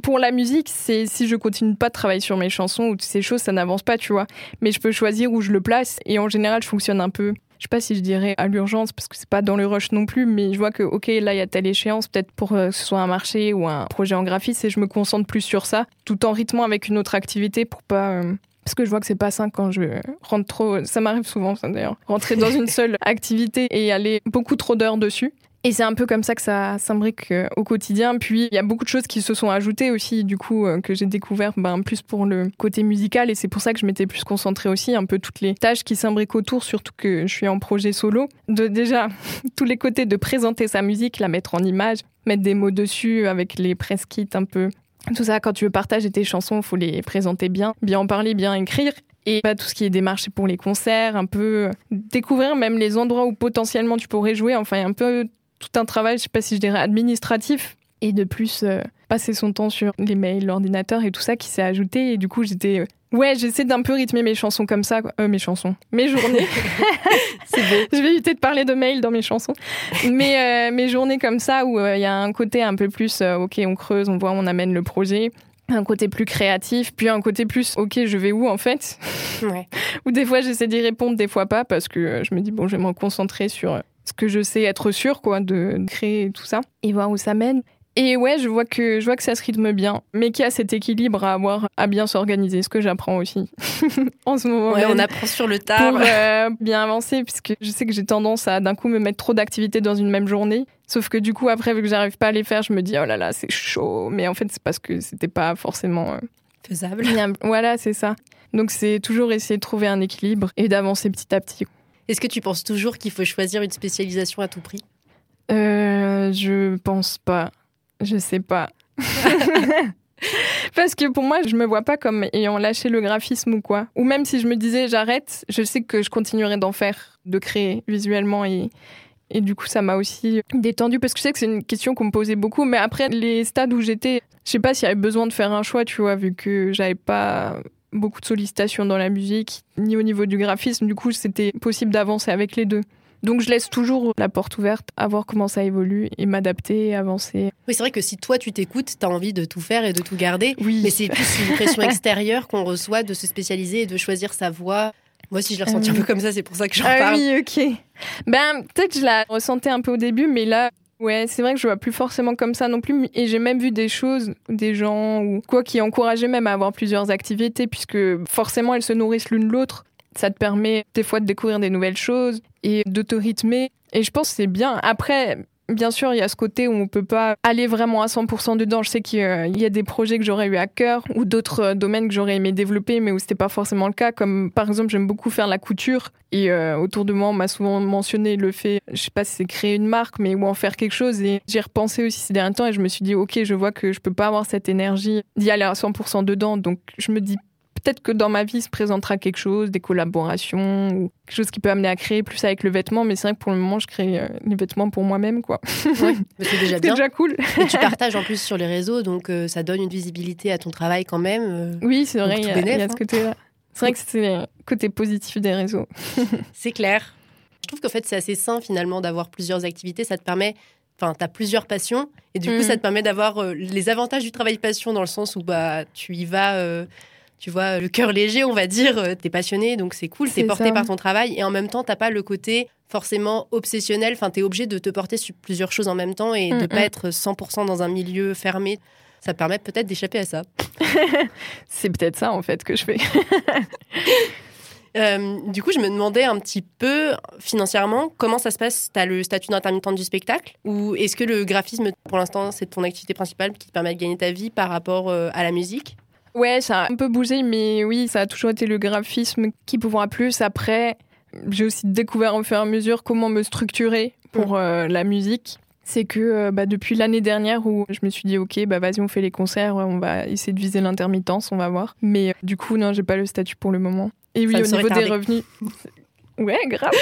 [SPEAKER 2] pour la musique, c'est si je continue pas de travailler sur mes chansons ou ces choses, ça n'avance pas, tu vois. Mais je peux choisir où je le place et en général, je fonctionne un peu je sais pas si je dirais à l'urgence parce que c'est pas dans le rush non plus, mais je vois que ok là il y a telle échéance peut-être pour euh, que ce soit un marché ou un projet en graphisme et je me concentre plus sur ça, tout en rythmant avec une autre activité pour pas euh, parce que je vois que c'est pas sain quand je rentre trop. Ça m'arrive souvent, ça d'ailleurs. Rentrer dans une seule activité et aller beaucoup trop d'heures dessus. Et c'est un peu comme ça que ça s'imbrique euh, au quotidien. Puis il y a beaucoup de choses qui se sont ajoutées aussi, du coup, euh, que j'ai découvert ben, plus pour le côté musical. Et c'est pour ça que je m'étais plus concentrée aussi, un peu toutes les tâches qui s'imbriquent autour, surtout que je suis en projet solo. De déjà, tous les côtés de présenter sa musique, la mettre en image, mettre des mots dessus avec les press un peu. Tout ça, quand tu veux partager tes chansons, il faut les présenter bien, bien en parler, bien écrire et pas tout ce qui est démarché pour les concerts, un peu euh, découvrir même les endroits où potentiellement tu pourrais jouer, enfin un peu tout un travail, je sais pas si je dirais administratif, et de plus euh, passer son temps sur les mails, l'ordinateur et tout ça qui s'est ajouté. Et du coup, j'étais. Euh, ouais, j'essaie d'un peu rythmer mes chansons comme ça. Euh, mes chansons. Mes journées.
[SPEAKER 1] C'est beau.
[SPEAKER 2] je vais éviter de parler de mails dans mes chansons. Mais mes journées comme ça où il y a un côté un peu plus, ok, on creuse, on voit, on amène le projet un côté plus créatif, puis un côté plus ok je vais où en fait?
[SPEAKER 1] Ouais.
[SPEAKER 2] Ou des fois j'essaie d'y répondre, des fois pas parce que je me dis bon je vais me concentrer sur ce que je sais être sûr, quoi, de créer tout ça et voir où ça mène. Et ouais, je vois que je vois que ça se rythme bien, mais qu'il y a cet équilibre à avoir, à bien s'organiser, ce que j'apprends aussi en ce moment.
[SPEAKER 1] Ouais, on apprend sur le tard.
[SPEAKER 2] Pour euh, bien avancer, puisque je sais que j'ai tendance à d'un coup me mettre trop d'activités dans une même journée. Sauf que du coup, après, vu que j'arrive pas à les faire, je me dis oh là là, c'est chaud. Mais en fait, c'est parce que c'était pas forcément euh,
[SPEAKER 1] faisable.
[SPEAKER 2] Voilà, c'est ça. Donc c'est toujours essayer de trouver un équilibre et d'avancer petit à petit.
[SPEAKER 1] Est-ce que tu penses toujours qu'il faut choisir une spécialisation à tout prix?
[SPEAKER 2] Euh, Je pense pas. Je sais pas. Parce que pour moi, je me vois pas comme ayant lâché le graphisme ou quoi. Ou même si je me disais j'arrête, je sais que je continuerai d'en faire, de créer visuellement et, et du coup, ça m'a aussi détendu parce que je sais que c'est une question qu'on me posait beaucoup. Mais après, les stades où j'étais, je sais pas s'il y avait besoin de faire un choix, tu vois, vu que j'avais pas beaucoup de sollicitations dans la musique, ni au niveau du graphisme. Du coup, c'était possible d'avancer avec les deux. Donc je laisse toujours la porte ouverte à voir comment ça évolue et m'adapter, avancer.
[SPEAKER 1] Oui, c'est vrai que si toi tu t'écoutes, tu as envie de tout faire et de tout garder. Oui. Mais c'est plus une pression extérieure qu'on reçoit de se spécialiser et de choisir sa voie. Moi aussi, je l'ai ressenti un peu comme ça, c'est pour ça que j'en
[SPEAKER 2] ah
[SPEAKER 1] parle.
[SPEAKER 2] oui, ok. Ben, peut-être je la ressentais un peu au début, mais là, Ouais, c'est vrai que je vois plus forcément comme ça non plus. Et j'ai même vu des choses, des gens ou quoi qui encourageaient même à avoir plusieurs activités, puisque forcément elles se nourrissent l'une l'autre. Ça te permet des fois de découvrir des nouvelles choses et de te rythmer. Et je pense que c'est bien. Après, Bien sûr, il y a ce côté où on peut pas aller vraiment à 100% dedans. Je sais qu'il y a des projets que j'aurais eu à cœur ou d'autres euh, domaines que j'aurais aimé développer, mais où c'était pas forcément le cas. Comme par exemple, j'aime beaucoup faire la couture et euh, autour de moi, on m'a souvent mentionné le fait, je sais pas si c'est créer une marque, mais ou en faire quelque chose. Et j'ai repensé aussi ces derniers temps et je me suis dit, ok, je vois que je peux pas avoir cette énergie d'y aller à 100% dedans. Donc je me dis peut-être que dans ma vie se présentera quelque chose, des collaborations ou quelque chose qui peut amener à créer plus avec le vêtement. Mais c'est vrai que pour le moment, je crée euh, les vêtements pour moi-même, quoi.
[SPEAKER 1] c'est déjà bien.
[SPEAKER 2] déjà cool.
[SPEAKER 1] Et tu partages en plus sur les réseaux, donc euh, ça donne une visibilité à ton travail quand même. Euh,
[SPEAKER 2] oui, c'est vrai, il y, a, ce hein. côté-là. C'est vrai que c'est le côté positif des réseaux.
[SPEAKER 1] c'est clair. Je trouve qu'en fait, c'est assez sain finalement d'avoir plusieurs activités. Ça te permet enfin, tu as plusieurs passions et du coup, ça mm. te permet d'avoir les avantages du travail passion dans le sens où bah, tu y vas tu vois, le cœur léger, on va dire. Euh, t'es passionné, donc c'est cool, t'es porté par ton travail. Et en même temps, t'as pas le côté forcément obsessionnel. Enfin, t'es obligé de te porter sur plusieurs choses en même temps et de mm, pas mm. être 100% dans un milieu fermé. Ça permet peut-être d'échapper à ça.
[SPEAKER 2] c'est peut-être ça, en fait, que je fais.
[SPEAKER 1] Euh, du coup, je me demandais un petit peu financièrement comment ça se passe? Tu as le statut d'intermittent du spectacle ou est-ce que le graphisme, pour l'instant, c'est ton activité principale qui te permet de gagner ta vie par rapport euh, à la musique?
[SPEAKER 2] Ouais, ça a un peu bougé, mais oui, ça a toujours été le graphisme qui pouvait plus. Après, j'ai aussi découvert au fur et à mesure comment me structurer pour mm. euh, la musique. C'est que euh, bah, depuis l'année dernière où je me suis dit ok bah vas-y on fait les concerts, on va essayer de viser l'intermittence, on va voir. Mais euh, du coup non j'ai pas le statut pour le moment. Et oui au niveau des revenus, ouais grave.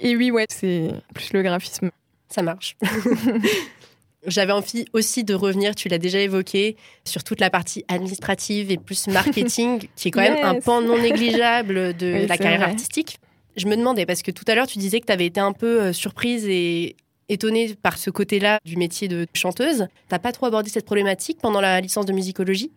[SPEAKER 2] Et oui ouais c'est plus le graphisme.
[SPEAKER 1] Ça marche. J'avais envie aussi de revenir, tu l'as déjà évoqué, sur toute la partie administrative et plus marketing, qui est quand même un pan non négligeable de la carrière artistique. Je me demandais, parce que tout à l'heure, tu disais que tu avais été un peu euh, surprise et étonnée par ce côté-là du métier de chanteuse. T'as pas trop abordé cette problématique pendant la licence de musicologie?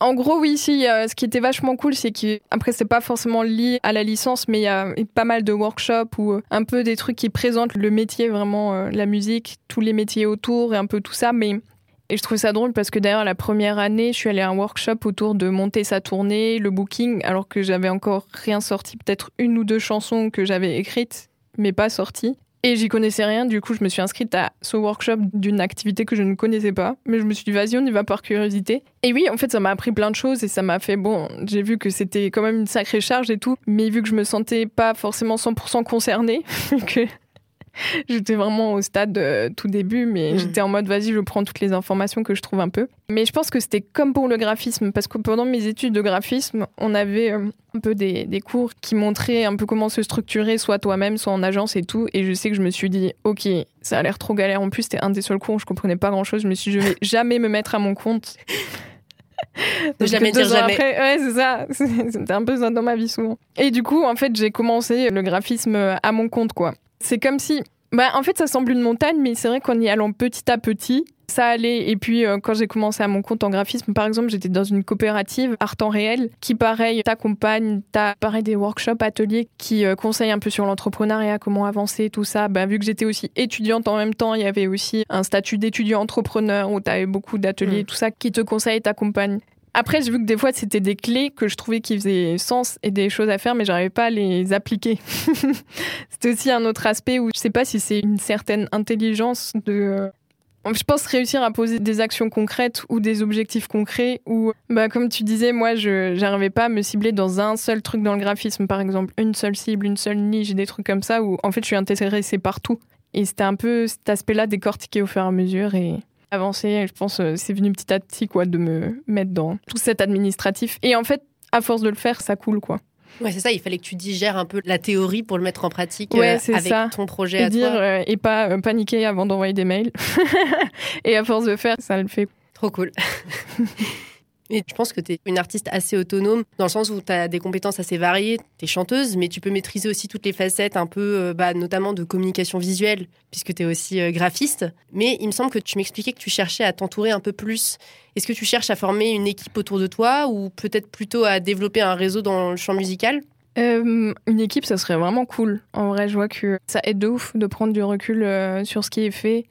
[SPEAKER 2] En gros, oui, si, ce qui était vachement cool, c'est que, après, c'est pas forcément lié à la licence, mais il y a pas mal de workshops ou euh, un peu des trucs qui présentent le métier, vraiment, euh, la musique, tous les métiers autour et un peu tout ça. Mais et je trouve ça drôle parce que d'ailleurs, la première année, je suis allée à un workshop autour de monter sa tournée, le booking, alors que j'avais encore rien sorti, peut-être une ou deux chansons que j'avais écrites, mais pas sorties. Et j'y connaissais rien, du coup je me suis inscrite à ce workshop d'une activité que je ne connaissais pas. Mais je me suis dit vas-y on y va par curiosité. Et oui en fait ça m'a appris plein de choses et ça m'a fait bon, j'ai vu que c'était quand même une sacrée charge et tout. Mais vu que je me sentais pas forcément 100% concernée, que j'étais vraiment au stade euh, tout début, mais mm. j'étais en mode vas-y, je prends toutes les informations que je trouve un peu. Mais je pense que c'était comme pour le graphisme, parce que pendant mes études de graphisme, on avait euh, un peu des, des, cours qui montraient un peu comment se structurer, soit toi-même, soit en agence et tout. Et je sais que je me suis dit, ok, ça a l'air trop galère. En plus, c'était un des seuls cours où je comprenais pas grand-chose. Je me suis dit, je vais jamais me mettre à mon compte.
[SPEAKER 1] Donc, jamais dire jamais.
[SPEAKER 2] Après, ouais, c'est ça. C'était un peu ça dans ma vie souvent. Et du coup, en fait, j'ai commencé le graphisme à mon compte, quoi. C'est comme si Bah, en fait, ça semble une montagne, mais c'est vrai qu'en y allant petit à petit, ça allait. Et puis, euh, quand j'ai commencé à mon compte en graphisme, par exemple, j'étais dans une coopérative art en réel qui, pareil, t'accompagne, t'as pareil des workshops, ateliers qui euh, conseillent un peu sur l'entrepreneuriat, comment avancer, tout ça. Bah, vu que j'étais aussi étudiante en même temps, il y avait aussi un statut d'étudiant entrepreneur où t'avais beaucoup d'ateliers, mm. tout ça, qui te conseillent et t'accompagnent. Après, j'ai vu que des fois, c'était des clés que je trouvais qui faisaient sens et des choses à faire, mais j'arrivais pas à les appliquer. c'était aussi un autre aspect où je sais pas si c'est une certaine intelligence de. Euh, je pense réussir à poser des actions concrètes ou des objectifs concrets ou, bah, comme tu disais, moi, je n'arrivais pas à me cibler dans un seul truc dans le graphisme, par exemple, une seule cible, une seule niche, des trucs comme ça où, en fait, je suis intéressée partout. Et c'était un peu cet aspect-là décortiqué au fur et à mesure et avancer. Je pense euh, c'est venu petit à petit quoi de me mettre dans tout cet administratif. Et en fait, à force de le faire, ça coule quoi.
[SPEAKER 1] Ouais, c'est ça. Il fallait que tu digères un peu la théorie pour le mettre en pratique ouais, euh, avec ton projet
[SPEAKER 2] et
[SPEAKER 1] à
[SPEAKER 2] dire,
[SPEAKER 1] toi.
[SPEAKER 2] Euh, et pas paniquer avant d'envoyer des mails. et à force de faire, ça le fait.
[SPEAKER 1] Trop cool. Et je pense que tu es une artiste assez autonome, dans le sens où tu as des compétences assez variées. Tu es chanteuse, mais tu peux maîtriser aussi toutes les facettes, un peu, euh, bah, notamment de communication visuelle, puisque tu es aussi euh, graphiste. Mais il me semble que tu m'expliquais que tu cherchais à t'entourer un peu plus. Est-ce que tu cherches à former une équipe autour de toi, ou peut-être plutôt à développer un réseau dans le champ musical?
[SPEAKER 2] Euh, une équipe, ça serait vraiment cool. En vrai, je vois que ça aide de ouf de prendre du recul sur ce qui est fait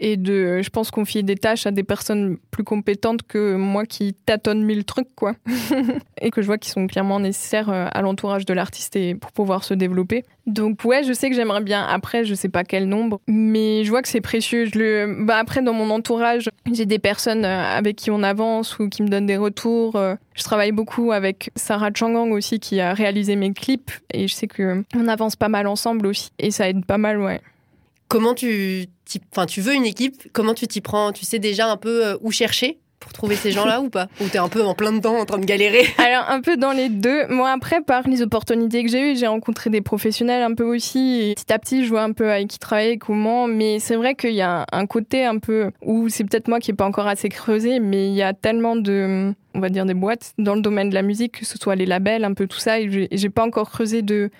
[SPEAKER 2] et de, je pense, confier des tâches à des personnes plus compétentes que moi qui tâtonne mille trucs, quoi. et que je vois qui sont clairement nécessaires euh, à l'entourage de l'artiste et pour pouvoir se développer. Donc, ouais, je sais que j'aimerais bien. Après, je sais pas quel nombre, mais je vois que c'est précieux. Je le, bah, après, dans mon entourage, j'ai des personnes euh, avec qui on avance ou qui me donnent des retours. Euh. Je travaille beaucoup avec Sarah Changang aussi, qui a réalisé mes clips, et je sais que on avance pas mal ensemble aussi, et ça aide pas mal, ouais.
[SPEAKER 1] Comment tu, enfin, tu veux une équipe Comment tu t'y prends? Tu sais déjà un peu euh, où chercher pour trouver ces gens-là ou pas? Ou t'es un peu en plein dedans, en train de galérer?
[SPEAKER 2] Alors un peu dans les deux. Moi après, par les opportunités que j'ai eues, j'ai rencontré des professionnels un peu aussi. Et petit à petit, je vois un peu avec qui travailler, comment. Mais c'est vrai qu'il y a un côté un peu où c'est peut-être moi qui n'ai pas encore assez creusé, mais il y a tellement de, on va dire des boîtes dans le domaine de la musique, que ce soit les labels, un peu tout ça. Et j'ai pas encore creusé de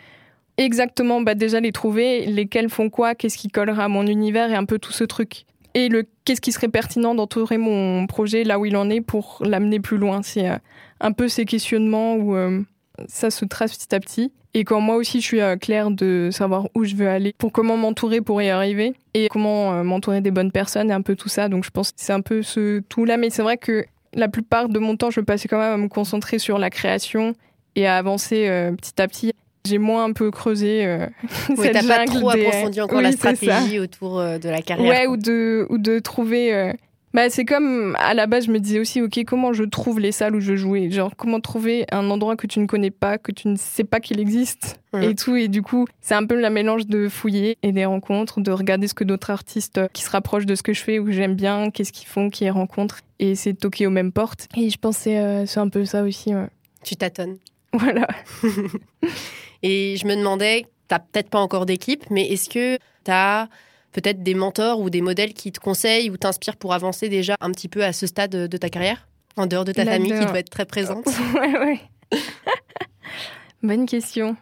[SPEAKER 2] exactement bah, déjà les trouver, lesquels font quoi, qu'est-ce qui collera à mon univers et un peu tout ce truc. Et le qu'est-ce qui serait pertinent d'entourer mon projet là où il en est pour l'amener plus loin. C'est euh, un peu ces questionnements où euh, ça se trace petit à petit. Et quand moi aussi je suis euh, claire de savoir où je veux aller, pour comment m'entourer pour y arriver, et comment m'entourer des bonnes personnes et un peu tout ça. Donc je pense que c'est un peu ce tout-là. Mais c'est vrai que la plupart de mon temps, je passais quand même à me concentrer sur la création et à avancer petit à petit j'ai moins un peu creusé euh,
[SPEAKER 1] oui,
[SPEAKER 2] t'as
[SPEAKER 1] pas trop approfondi encore la stratégie autour euh, de la carrière.
[SPEAKER 2] Ouais, ou de, ou de trouver... Euh, bah, c'est comme, à la base, je me disais aussi, OK, comment je trouve les salles où je jouais? Genre, comment trouver un endroit que tu ne connais pas, que tu ne sais pas qu'il existe? Et tout. Et du coup, c'est un peu la mélange de fouiller et des rencontres, de regarder ce que d'autres artistes qui se rapprochent de ce que je fais, où j'aime bien, qu'est-ce qu'ils font, qui les rencontrent, et de toquer aux mêmes portes. Et je pensais, euh, c'est un peu ça aussi.
[SPEAKER 1] Tu tâtonnes.
[SPEAKER 2] Voilà.
[SPEAKER 1] Et je me demandais, tu n'as peut-être pas encore d'équipe, mais est-ce que tu as peut-être des mentors ou des modèles qui te conseillent ou t'inspirent pour avancer déjà un petit peu à ce stade de ta carrière, en dehors de ta famille qui doit être très présente
[SPEAKER 2] Ouais, ouais. Bonne question.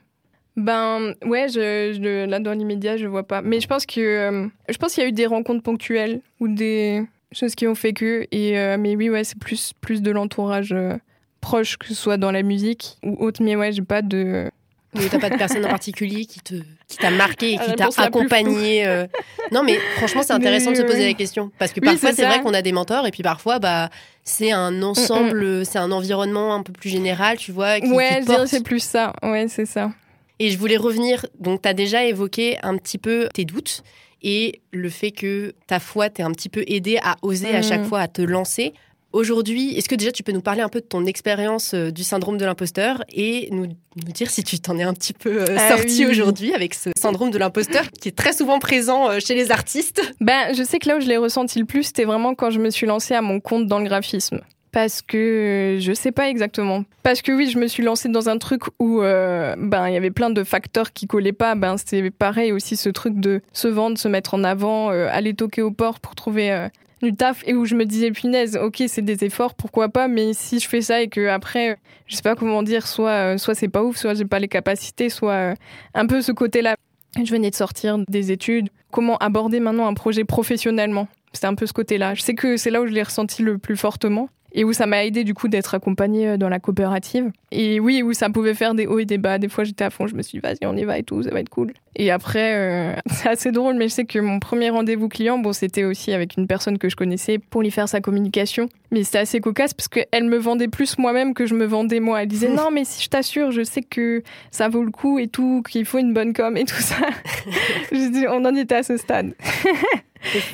[SPEAKER 2] Ben ouais, je, là dans l'immédiat, je vois pas. Mais je pense que euh, je pense qu'il y a eu des rencontres ponctuelles ou des choses qui ont fait que. Et euh, mais oui, ouais, c'est plus plus de l'entourage euh, proche que ce soit dans la musique ou autre. Mais ouais, j'ai pas de
[SPEAKER 1] tu t'as pas de personne en particulier qui te qui t'a marqué et qui t'a accompagné. Euh. Non, mais franchement, c'est intéressant de se poser la question parce que parfois c'est vrai qu'on a des mentors et puis parfois bah c'est un ensemble, mm, mm. c'est un environnement un peu plus général, tu vois. Qui,
[SPEAKER 2] ouais, c'est plus ça. Ouais, c'est ça.
[SPEAKER 1] Et je voulais revenir. Donc, tu as déjà évoqué un petit peu tes doutes et le fait que ta foi t'ait un petit peu aidé à oser à chaque mm. fois à te lancer. Aujourd'hui, est-ce que déjà tu peux nous parler un peu de ton expérience euh, du syndrome de l'imposteur et nous, dire si tu t'en es un petit peu euh, ah sorti aujourd'hui avec ce syndrome de l'imposteur qui est très souvent présent euh, chez les artistes?
[SPEAKER 2] Ben, je sais que là où je l'ai ressenti le plus, c'était vraiment quand je me suis lancée à mon compte dans le graphisme. Parce que je sais pas exactement. Parce que oui, je me suis lancée dans un truc où ben il y avait plein de facteurs qui collaient pas. Ben c'était pareil aussi ce truc de se vendre, se mettre en avant, aller toquer aux portes pour trouver du taf et où je me disais punaise ok c'est des efforts pourquoi pas mais si je fais ça et que après je sais pas comment dire soit euh, soit c'est pas ouf soit j'ai pas les capacités soit euh, un peu ce côté là Je venais de sortir des études. Comment aborder maintenant un projet professionnellement? C'était un peu ce côté-là. Je sais que c'est là où je l'ai ressenti le plus fortement et où ça m'a aidé du coup d'être accompagnée euh, dans la coopérative. Et oui, où ça pouvait faire des hauts et des bas. Des fois, j'étais à fond, je me suis dit, vas-y, on y va et tout, ça va être cool. Et après, euh, c'est assez drôle, mais je sais que mon premier rendez-vous client, bon, c'était aussi avec une personne que je connaissais pour lui faire sa communication. Mais c'était assez cocasse parce qu'elle me vendait plus moi-même que je me vendais moi. Elle disait, non, mais si je t'assure, je sais que ça vaut le coup et tout, qu'il faut une bonne com et tout ça. je dis, on en était à ce stade.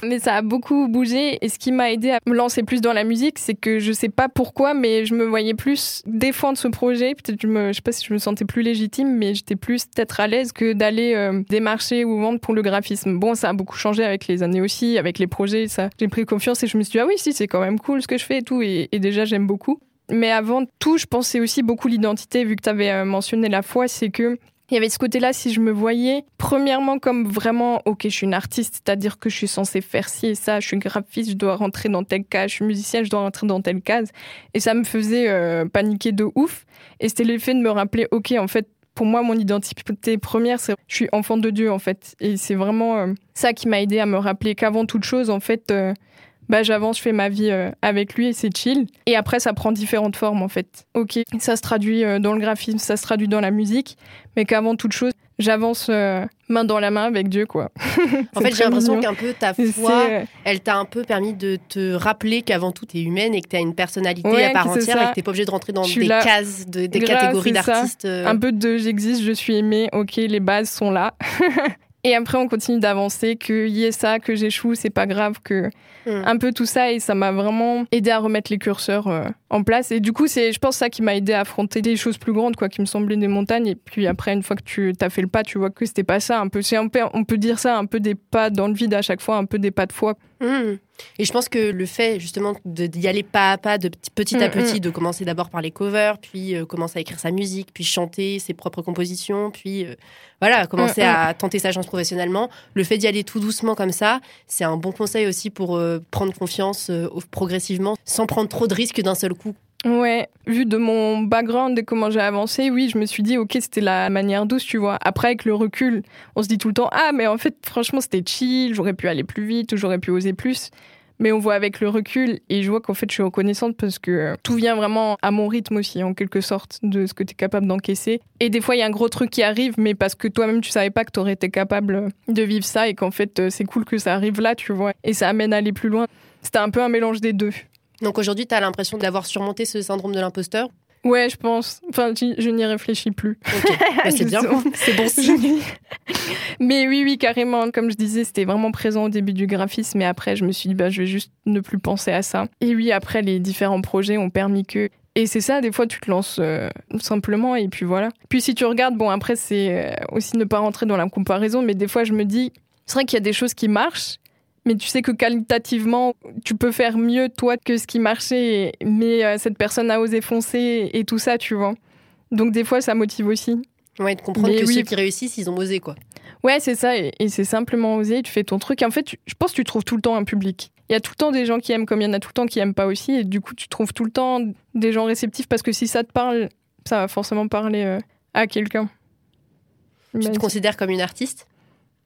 [SPEAKER 2] mais ça a beaucoup bougé et ce qui m'a aidé à me lancer plus dans la musique, c'est que je sais pas pourquoi, mais je me voyais plus défendre ce projet. Peut-être je me, je sais pas si je me sentais plus légitime, mais j'étais plus peut-être à l'aise que d'aller euh, démarcher ou vendre pour le graphisme. Bon, ça a beaucoup changé avec les années aussi, avec les projets. Ça, j'ai pris confiance et je me suis dit ah oui si c'est quand même cool ce que je fais et tout et, et déjà j'aime beaucoup. Mais avant tout, je pensais aussi beaucoup l'identité, vu que tu avais euh, mentionné la foi, c'est que il y avait ce côté-là, si je me voyais, premièrement comme vraiment, ok, je suis une artiste, c'est-à-dire que je suis censée faire ci et ça, je suis graphiste, je dois rentrer dans telle case, je suis musicienne, je dois rentrer dans telle case. Et ça me faisait euh, paniquer de ouf. Et c'était l'effet de me rappeler, ok, en fait, pour moi, mon identité première, c'est je suis enfant de Dieu, en fait. Et c'est vraiment euh, ça qui m'a aidé à me rappeler qu'avant toute chose, en fait, euh, bah, j'avance, je fais ma vie euh, avec lui et c'est chill. Et après, ça prend différentes formes en fait. Ok, ça se traduit euh, dans le graphisme, ça se traduit dans la musique, mais qu'avant toute chose, j'avance euh, main dans la main avec Dieu quoi.
[SPEAKER 1] en fait, j'ai l'impression qu'un peu ta foi, elle t'a un peu permis de te rappeler qu'avant tout, tu es humaine et que tu as une personnalité à part entière et que tu pas obligé de rentrer dans des cases, des catégories d'artistes.
[SPEAKER 2] Un peu de j'existe, je suis aimée, ok, les bases sont là. Et après, on continue d'avancer, qu'il y ait ça, que j'échoue, c'est pas grave, que hmm. un peu tout ça. Et ça m'a vraiment aidé à remettre les curseurs euh, en place. Et du coup, c'est, je pense, ça qui m'a aidé à affronter des choses plus grandes, quoi, qui me semblaient des montagnes. Et puis après, une fois que tu as fait le pas, tu vois que c'était pas ça. Un peu, c'est un peu, on peut dire ça, un peu des pas dans le vide à chaque fois, un peu des pas de foi.
[SPEAKER 1] Hmm. Et je pense que le fait justement d'y aller pas à pas, de petit à mm, petit, mm. de commencer d'abord par les covers, puis euh, commencer à écrire sa musique, puis chanter ses propres compositions, puis euh, voilà, commencer mm, à tenter sa chance professionnellement. Le fait d'y aller tout doucement comme ça, c'est un bon conseil aussi pour euh, prendre confiance progressivement, sans prendre trop de risques d'un seul coup.
[SPEAKER 2] Ouais, vu de mon background et comment j'ai avancé, oui, je me suis dit, ok, c'était la manière douce, tu vois. Après, avec le recul, on se dit tout le temps, ah, mais en fait, franchement, c'était chill, j'aurais pu aller plus vite, j'aurais pu oser plus. Mais on voit avec le recul et je vois qu'en fait, je suis reconnaissante parce que tout vient vraiment à mon rythme aussi, en quelque sorte, de ce que tu es capable d'encaisser. Et des fois, il y a un gros truc qui arrive, mais parce que toi-même, tu savais pas que tu aurais été capable de vivre ça et qu'en fait, c'est cool que ça arrive là, tu vois. Et ça amène à aller plus loin. C'était un peu un mélange des deux.
[SPEAKER 1] Donc aujourd'hui, tu as l'impression d'avoir surmonté ce syndrome de l'imposteur
[SPEAKER 2] Ouais, je pense. Enfin, je, n'y réfléchis plus.
[SPEAKER 1] Bah, c'est bien, c'est bon signe.
[SPEAKER 2] mais oui, oui, carrément. Comme je disais, c'était vraiment présent au début du graphisme, mais après, je me suis dit, bah, je vais juste ne plus penser à ça. Et oui, après, les différents projets ont permis que. Et c'est ça, des fois, tu te lances euh, simplement, et puis voilà. Puis si tu regardes, bon, après, c'est euh, aussi ne pas rentrer dans la comparaison, mais des fois, je me dis, c'est vrai qu'il y a des choses qui marchent, mais tu sais que qualitativement, tu peux faire mieux toi que ce qui marchait, mais euh, cette personne a osé foncer et tout ça, tu vois. Donc des fois, ça motive aussi.
[SPEAKER 1] Ouais, de comprendre que ceux qui réussissent, ils ont osé, quoi.
[SPEAKER 2] Ouais, c'est ça, et, c'est simplement osé, tu fais ton truc. en fait, je pense que tu trouves tout le temps un public. Il y a tout le temps des gens qui aiment comme il y en a tout le temps qui aiment pas aussi, et du coup, tu trouves tout le temps des gens réceptifs parce que si ça te parle, ça va forcément parler euh, à quelqu'un.
[SPEAKER 1] Tu te considères comme une artiste?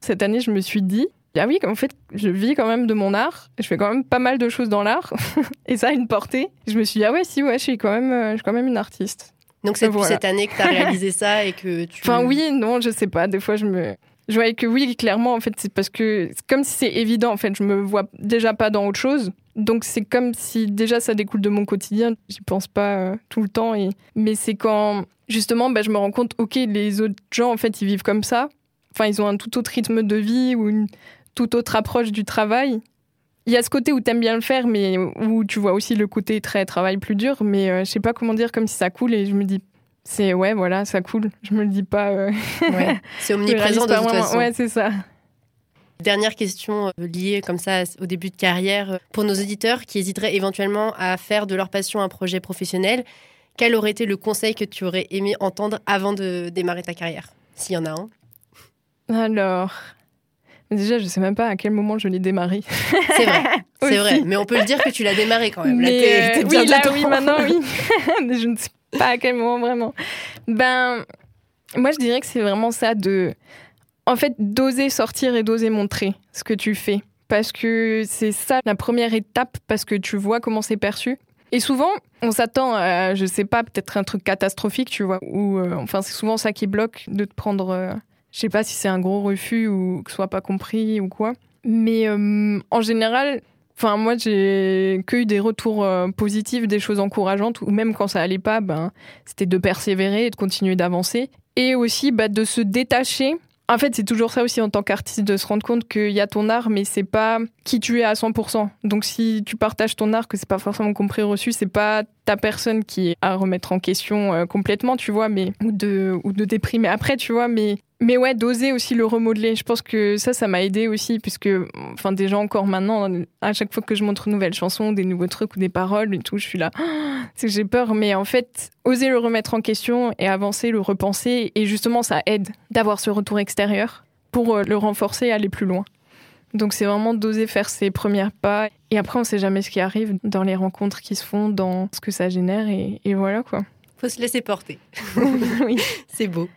[SPEAKER 2] Cette année, je me suis dit, ah oui, en fait, je vis quand même de mon art. Je fais quand même pas mal de choses dans l'art. et ça a une portée. Je me suis dit, ah ouais, si, ouais, je suis quand même, euh, je suis quand même une artiste.
[SPEAKER 1] Donc c'est depuis cette année que tu as réalisé ça et que tu...
[SPEAKER 2] Enfin oui, non, je sais pas. Des fois, je me... Je voyais que oui, clairement, en fait, c'est parce que c'est comme si c'est évident, en fait, je me vois déjà pas dans autre chose. Donc c'est comme si déjà ça découle de mon quotidien. J'y pense pas euh, tout le temps. Et... Mais c'est quand justement, bah, je me rends compte, ok, les autres gens, en fait, ils vivent comme ça. Enfin, ils ont un tout autre rythme de vie ou une toute autre approche du travail. Il y a ce côté où tu aimes bien le faire, mais où tu vois aussi le côté très travail plus dur. Mais euh, je sais pas comment dire, comme si ça coule et je me dis, c'est ouais, voilà, ça coule. Je me le dis pas. Euh,
[SPEAKER 1] c'est omniprésent de toute façon.
[SPEAKER 2] Ouais, c'est ça.
[SPEAKER 1] Dernière question euh, liée comme ça au début de carrière pour nos auditeurs qui hésiteraient éventuellement à faire de leur passion un projet professionnel. Quel aurait été le conseil que tu aurais aimé entendre avant de démarrer ta carrière, s'il y en a un?
[SPEAKER 2] Alors, Déjà, je sais même pas à quel moment je l'ai démarré.
[SPEAKER 1] C'est vrai, c'est vrai. Mais on peut le dire que tu l'as démarré quand même.
[SPEAKER 2] Euh, oui, là, oui, maintenant, oui. je ne sais pas à quel moment vraiment. Ben, moi, je dirais que c'est vraiment ça de. En fait, d'oser sortir et d'oser montrer ce que tu fais. Parce que c'est ça la première étape, parce que tu vois comment c'est perçu. Et souvent, on s'attend à, je sais pas, peut-être un truc catastrophique, tu vois. Ou, euh, enfin, c'est souvent ça qui bloque de te prendre. euh, je sais pas si c'est un gros refus ou que ce soit pas compris ou quoi. Mais euh, en général, enfin, moi, j'ai que eu des retours euh, positifs, des choses encourageantes, ou même quand ça allait pas, ben, c'était de persévérer et de continuer d'avancer. Et aussi, bah, de se détacher. En fait, c'est toujours ça aussi en tant qu'artiste, de se rendre compte qu'il y a ton art, mais c'est pas qui tu es à 100%. Donc, si tu partages ton art, que c'est pas forcément compris reçu, c'est pas ta personne qui est à remettre en question euh, complètement, tu vois, mais ou de ou de déprimer après, tu vois, mais mais ouais, d'oser aussi le remodeler. Je pense que ça, ça m'a aidé aussi, puisque, enfin, déjà encore maintenant, à chaque fois que je montre une nouvelle chanson, des nouveaux trucs ou des paroles et tout, je suis là, c'est que j'ai peur. Mais en fait, oser le remettre en question et avancer, le repenser, et justement, ça aide d'avoir ce retour extérieur pour euh, le renforcer et aller plus loin. Donc, c'est vraiment d'oser faire ses premiers pas. Et après, on sait jamais ce qui arrive dans les rencontres qui se font, dans ce que ça génère, et, et voilà quoi.
[SPEAKER 1] Faut se laisser porter.
[SPEAKER 2] oui.
[SPEAKER 1] C'est beau.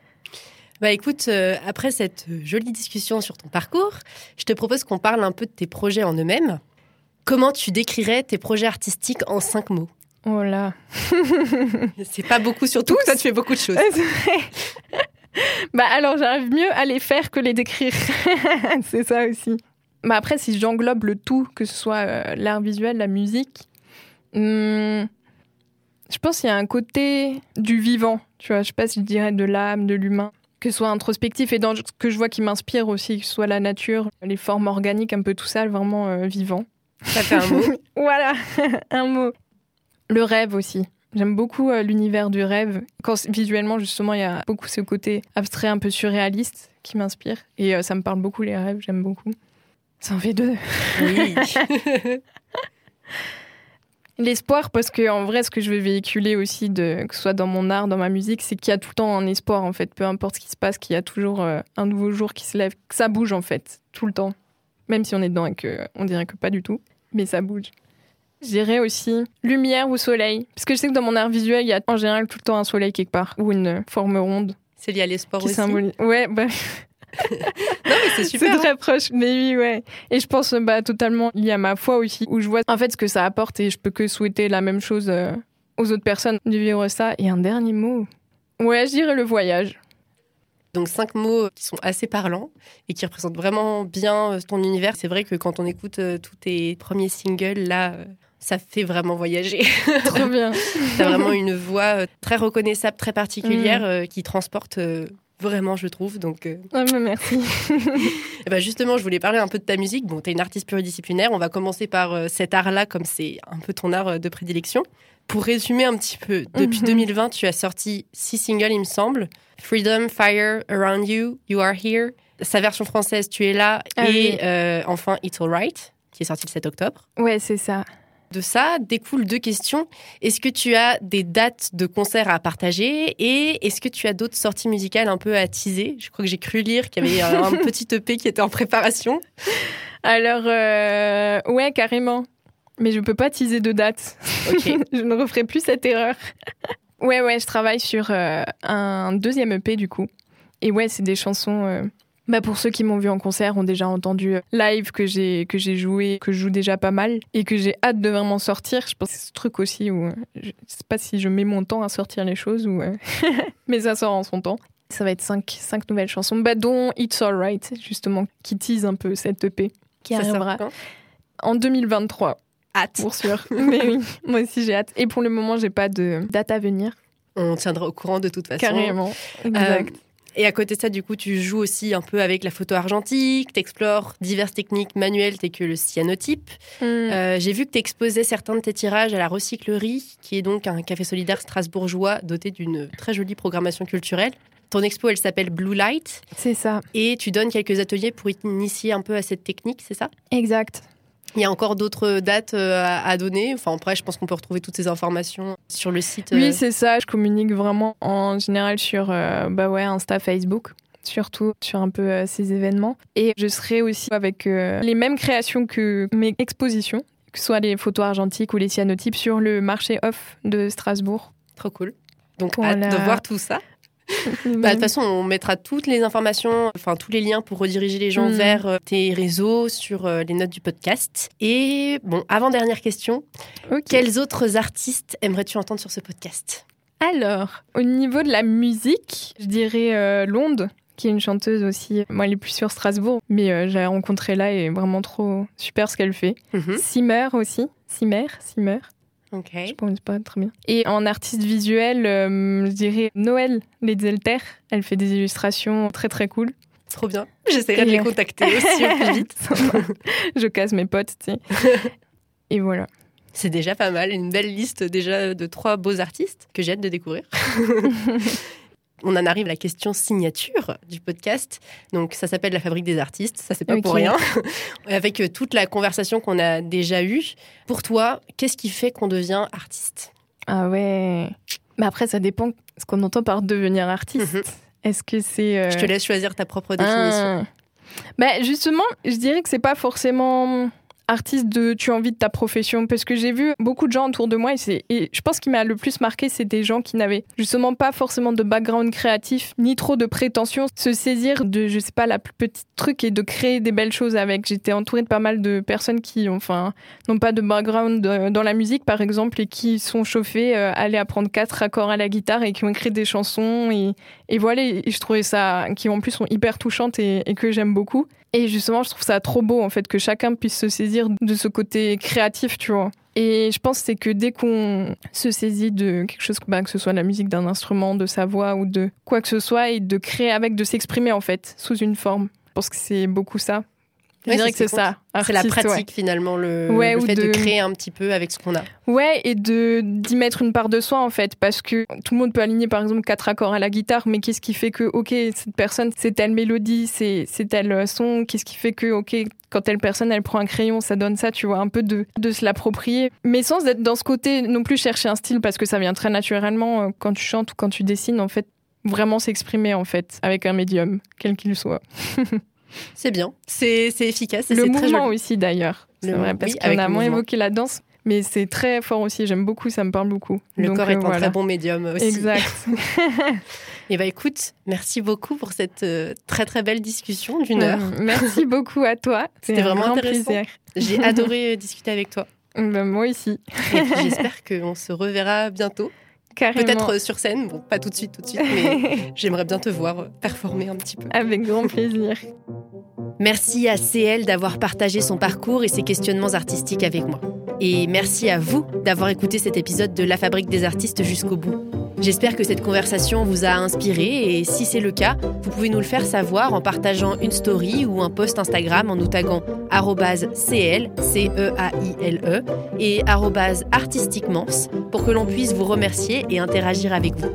[SPEAKER 1] Bah écoute, euh, après cette jolie discussion sur ton parcours, je te propose qu'on parle un peu de tes projets en eux-mêmes. Comment tu décrirais tes projets artistiques en cinq mots?
[SPEAKER 2] Oh là.
[SPEAKER 1] C'est pas beaucoup, surtout toi tu fais beaucoup de choses.
[SPEAKER 2] bah alors j'arrive mieux à les faire que les décrire. c'est ça aussi. Bah après, si j'englobe le tout, que ce soit euh, l'art visuel, la musique, hum, je pense qu'il y a un côté du vivant. Tu vois, je sais pas si je dirais de l'âme, de l'humain, que ce soit introspectif et dans ce que je vois qui m'inspire aussi, que ce soit la nature, les formes organiques, un peu tout ça, vraiment euh, vivant.
[SPEAKER 1] Ça fait un mot.
[SPEAKER 2] voilà, un mot. Le rêve aussi. J'aime beaucoup euh, l'univers du rêve. Quand visuellement, justement, il y a beaucoup ce côté abstrait, un peu surréaliste qui m'inspire. Et euh, ça me parle beaucoup, les rêves, j'aime beaucoup. Ça en fait deux.
[SPEAKER 1] Oui.
[SPEAKER 2] L'espoir, parce que en vrai, ce que je veux véhiculer aussi, de, que ce soit dans mon art, dans ma musique, c'est qu'il y a tout le temps un espoir, en fait. Peu importe ce qui se passe, qu'il y a toujours euh, un nouveau jour qui se lève, que ça bouge, en fait, tout le temps. Même si on est dedans et qu'on dirait que pas du tout, mais ça bouge. Je dirais aussi lumière ou soleil. Parce que je sais que dans mon art visuel, il y a en général tout le temps un soleil quelque part, ou une forme ronde
[SPEAKER 1] C'est lié à l'espoir aussi.
[SPEAKER 2] symbolise. Ouais, bah,
[SPEAKER 1] Non, mais c'est super.
[SPEAKER 2] c'est très proche, mais oui, ouais. Et je pense bah, totalement lié à ma foi aussi, où je vois en fait ce que ça apporte et je peux que souhaiter la même chose euh, aux autres personnes de vivre ça. Et un dernier mot. Ouais, je dirais le voyage.
[SPEAKER 1] Donc cinq mots qui sont assez parlants et qui représentent vraiment bien euh, ton univers. C'est vrai que quand on écoute euh, tous tes premiers singles, là, euh, ça fait vraiment voyager.
[SPEAKER 2] Trop bien.
[SPEAKER 1] T'as vraiment une voix très reconnaissable, très particulière, euh, qui transporte vraiment, je trouve. Donc, euh,
[SPEAKER 2] Ah, mais merci.
[SPEAKER 1] eh ben, justement, je voulais parler un peu de ta musique. Bon, t'es une artiste pluridisciplinaire. On va commencer par euh, cet art-là, comme c'est un peu ton art euh, de prédilection. Pour résumer un petit peu, depuis
[SPEAKER 2] Mhm.
[SPEAKER 1] 2020, tu as sorti six singles, il me semble. Freedom, Fire, Around You, You Are Here. Sa version française, Tu es là.
[SPEAKER 2] Ah
[SPEAKER 1] et
[SPEAKER 2] oui.
[SPEAKER 1] enfin, It's Alright, qui est sorti le 7 octobre.
[SPEAKER 2] Ouais, c'est ça.
[SPEAKER 1] De ça découlent deux questions. Est-ce que tu as des dates de concerts à partager et est-ce que tu as d'autres sorties musicales un peu à teaser? Je crois que j'ai cru lire qu'il y avait un, un petit EP qui était en préparation.
[SPEAKER 2] Alors, euh, ouais, carrément. Mais je peux pas teaser de date. Je ne referai plus cette erreur. ouais, ouais, je travaille sur euh, un deuxième EP du coup. Et ouais, c'est des chansons. euh, Bah pour ceux qui m'ont vu en concert ont déjà entendu euh, live que j'ai que j'ai joué, que je joue déjà pas mal et que j'ai hâte de vraiment sortir. Je pense que c'est ce truc aussi où euh, je sais pas si je mets mon temps à sortir les choses ou euh, mais ça sort en son temps. Ça va être cinq, cinq nouvelles chansons, bah, dont It's Alright, justement, qui tease un peu cette EP, qui
[SPEAKER 1] Ça
[SPEAKER 2] arrivera en 2023.
[SPEAKER 1] Hâte.
[SPEAKER 2] Pour sûr. Mais oui, moi aussi j'ai hâte. Et pour le moment, j'ai pas de date à venir.
[SPEAKER 1] On tiendra au courant de toute façon.
[SPEAKER 2] Carrément. Exact.
[SPEAKER 1] Euh, et à côté de ça, du coup, tu joues aussi un peu avec la photo argentique, t'explores diverses techniques manuelles telles que le cyanotype.
[SPEAKER 2] Hmm.
[SPEAKER 1] Euh, J'ai vu que tu exposais certains de tes tirages à la Recyclerie, qui est donc un café solidaire strasbourgeois doté d'une très jolie programmation culturelle. Ton expo, elle s'appelle Blue Light,
[SPEAKER 2] C'est ça.
[SPEAKER 1] et tu donnes quelques ateliers pour initier un peu à cette technique, c'est ça?
[SPEAKER 2] Exact.
[SPEAKER 1] Il y a encore d'autres dates euh, à donner. Enfin, après, je pense qu'on peut retrouver toutes ces informations sur le site. euh,
[SPEAKER 2] Oui, c'est ça. Je communique vraiment en général sur euh, bah ouais, Insta, Facebook. Surtout sur un peu euh, ces événements. Et je serai aussi avec euh, les mêmes créations que mes expositions, que ce soit les photos argentiques ou les cyanotypes, sur le marché off de Strasbourg.
[SPEAKER 1] Trop cool. Donc,
[SPEAKER 2] Voilà.
[SPEAKER 1] hâte de voir tout ça. Bah, de toute façon, on mettra toutes les informations, enfin tous les liens pour rediriger les gens
[SPEAKER 2] Mm.
[SPEAKER 1] vers euh, tes réseaux sur euh, les notes du podcast. Et bon, avant-dernière question,
[SPEAKER 2] Ok.
[SPEAKER 1] quels autres artistes aimerais-tu entendre sur ce podcast?
[SPEAKER 2] Alors, au niveau de la musique, je dirais euh, Londe, qui est une chanteuse aussi. Moi, elle est plus sur Strasbourg, mais euh, j'ai rencontré là et vraiment trop super ce qu'elle fait. Simmer aussi. Simmer, Simmer.
[SPEAKER 1] Ok.
[SPEAKER 2] Je pense pas très bien. Et en artiste visuel, euh, je dirais Noël Letzelter. Elle fait des illustrations très très cool.
[SPEAKER 1] Trop bien. J'essaierai de les contacter aussi au plus vite.
[SPEAKER 2] je casse mes potes, tu sais. Et voilà.
[SPEAKER 1] C'est déjà pas mal, une belle liste déjà de trois beaux artistes que j'ai hâte de découvrir. On en arrive à la question signature du podcast. Donc ça s'appelle la fabrique des artistes, ça c'est pas pour rien. Avec euh, toute la conversation qu'on a déjà eue. Pour toi, qu'est-ce qui fait qu'on devient artiste?
[SPEAKER 2] Ah ouais. Mais après, ça dépend ce qu'on entend par devenir artiste.
[SPEAKER 1] Mhm.
[SPEAKER 2] Est-ce que c'est. euh,
[SPEAKER 1] Je te laisse choisir ta propre définition.
[SPEAKER 2] Ah. Bah, justement, je dirais que c'est pas forcément artiste de tu as envie de ta profession parce que j'ai vu beaucoup de gens autour de moi et, et je pense qu'il m'a le plus marqué c'est des gens qui n'avaient justement pas forcément de background créatif ni trop de prétention. Se saisir de je sais pas la plus petite truc et de créer des belles choses avec. J'étais entourée de pas mal de personnes qui enfin n'ont pas de background euh, dans la musique par exemple et qui sont chauffées euh, à aller apprendre quatre accords à la guitare et qui ont écrit des chansons et et voilà, je trouvais ça, qui en plus sont hyper touchantes et, que j'aime beaucoup. Et justement, je trouve ça trop beau, en fait, que chacun puisse se saisir de ce côté créatif, tu vois. Et je pense que c'est que dès qu'on se saisit de quelque chose, bah, que ce soit la musique d'un instrument, de sa voix ou de quoi que ce soit, et de créer avec, de s'exprimer, en fait, sous une forme. Je pense que c'est beaucoup ça. Je
[SPEAKER 1] Ouais,
[SPEAKER 2] dirais
[SPEAKER 1] c'est
[SPEAKER 2] que c'est ça.
[SPEAKER 1] C'est la
[SPEAKER 2] ouais.
[SPEAKER 1] pratique finalement, le,
[SPEAKER 2] Ouais,
[SPEAKER 1] le
[SPEAKER 2] ou
[SPEAKER 1] fait de...
[SPEAKER 2] de-
[SPEAKER 1] créer un petit peu avec ce qu'on a.
[SPEAKER 2] Ouais, et de d'y mettre une part de soi en fait, parce que tout le monde peut aligner par exemple quatre accords à la guitare, mais qu'est-ce qui fait que ok cette personne c'est telle mélodie, c'est c'est tel son, qu'est-ce qui fait que ok quand telle personne elle prend un crayon, ça donne ça, tu vois, un peu de de se l'approprier, mais sans être dans ce côté non plus chercher un style parce que ça vient très naturellement euh, quand tu chantes ou quand tu dessines en fait, vraiment s'exprimer en fait avec un médium quel qu'il soit.
[SPEAKER 1] C'est bien, c'est efficace
[SPEAKER 2] Le
[SPEAKER 1] c'est très
[SPEAKER 2] mouvement
[SPEAKER 1] joli.
[SPEAKER 2] aussi d'ailleurs, c'est vrai parce
[SPEAKER 1] oui,
[SPEAKER 2] qu'on a moins
[SPEAKER 1] mouvement.
[SPEAKER 2] évoqué la danse. Mais c'est très fort aussi, j'aime beaucoup, ça me parle beaucoup.
[SPEAKER 1] Le
[SPEAKER 2] Donc,
[SPEAKER 1] corps
[SPEAKER 2] euh,
[SPEAKER 1] est un
[SPEAKER 2] voilà.
[SPEAKER 1] très bon médium aussi.
[SPEAKER 2] Exact.
[SPEAKER 1] Et bah écoute, merci beaucoup pour cette euh, très très belle discussion d'une heure.
[SPEAKER 2] Euh, Merci beaucoup à toi.
[SPEAKER 1] C'était
[SPEAKER 2] un
[SPEAKER 1] vraiment
[SPEAKER 2] grand
[SPEAKER 1] intéressant. J'ai adoré euh, discuter avec toi.
[SPEAKER 2] Ben, moi aussi,
[SPEAKER 1] j'espère qu'on se reverra bientôt.
[SPEAKER 2] Carrément.
[SPEAKER 1] Peut-être euh, sur scène, bon pas tout de suite, tout de suite, mais j'aimerais bien te voir euh, performer un petit peu.
[SPEAKER 2] Avec grand plaisir.
[SPEAKER 1] Merci à CL d'avoir partagé son parcours et ses questionnements artistiques avec moi. Et merci à vous d'avoir écouté cet épisode de La Fabrique des artistes jusqu'au bout. J'espère que cette conversation vous a inspiré et si c'est le cas, vous pouvez nous le faire savoir en partageant une story ou un post Instagram en nous taguant CL, C-E-A-I-L-E, et arrobase artistiquement pour que l'on puisse vous remercier et interagir avec vous.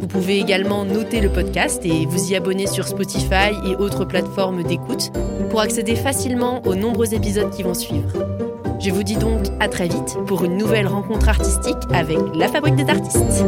[SPEAKER 1] Vous pouvez également noter le podcast et vous y abonner sur Spotify et autres plateformes d'écoute pour accéder facilement aux nombreux épisodes qui vont suivre. Je vous dis donc à très vite pour une nouvelle rencontre artistique avec la Fabrique des artistes.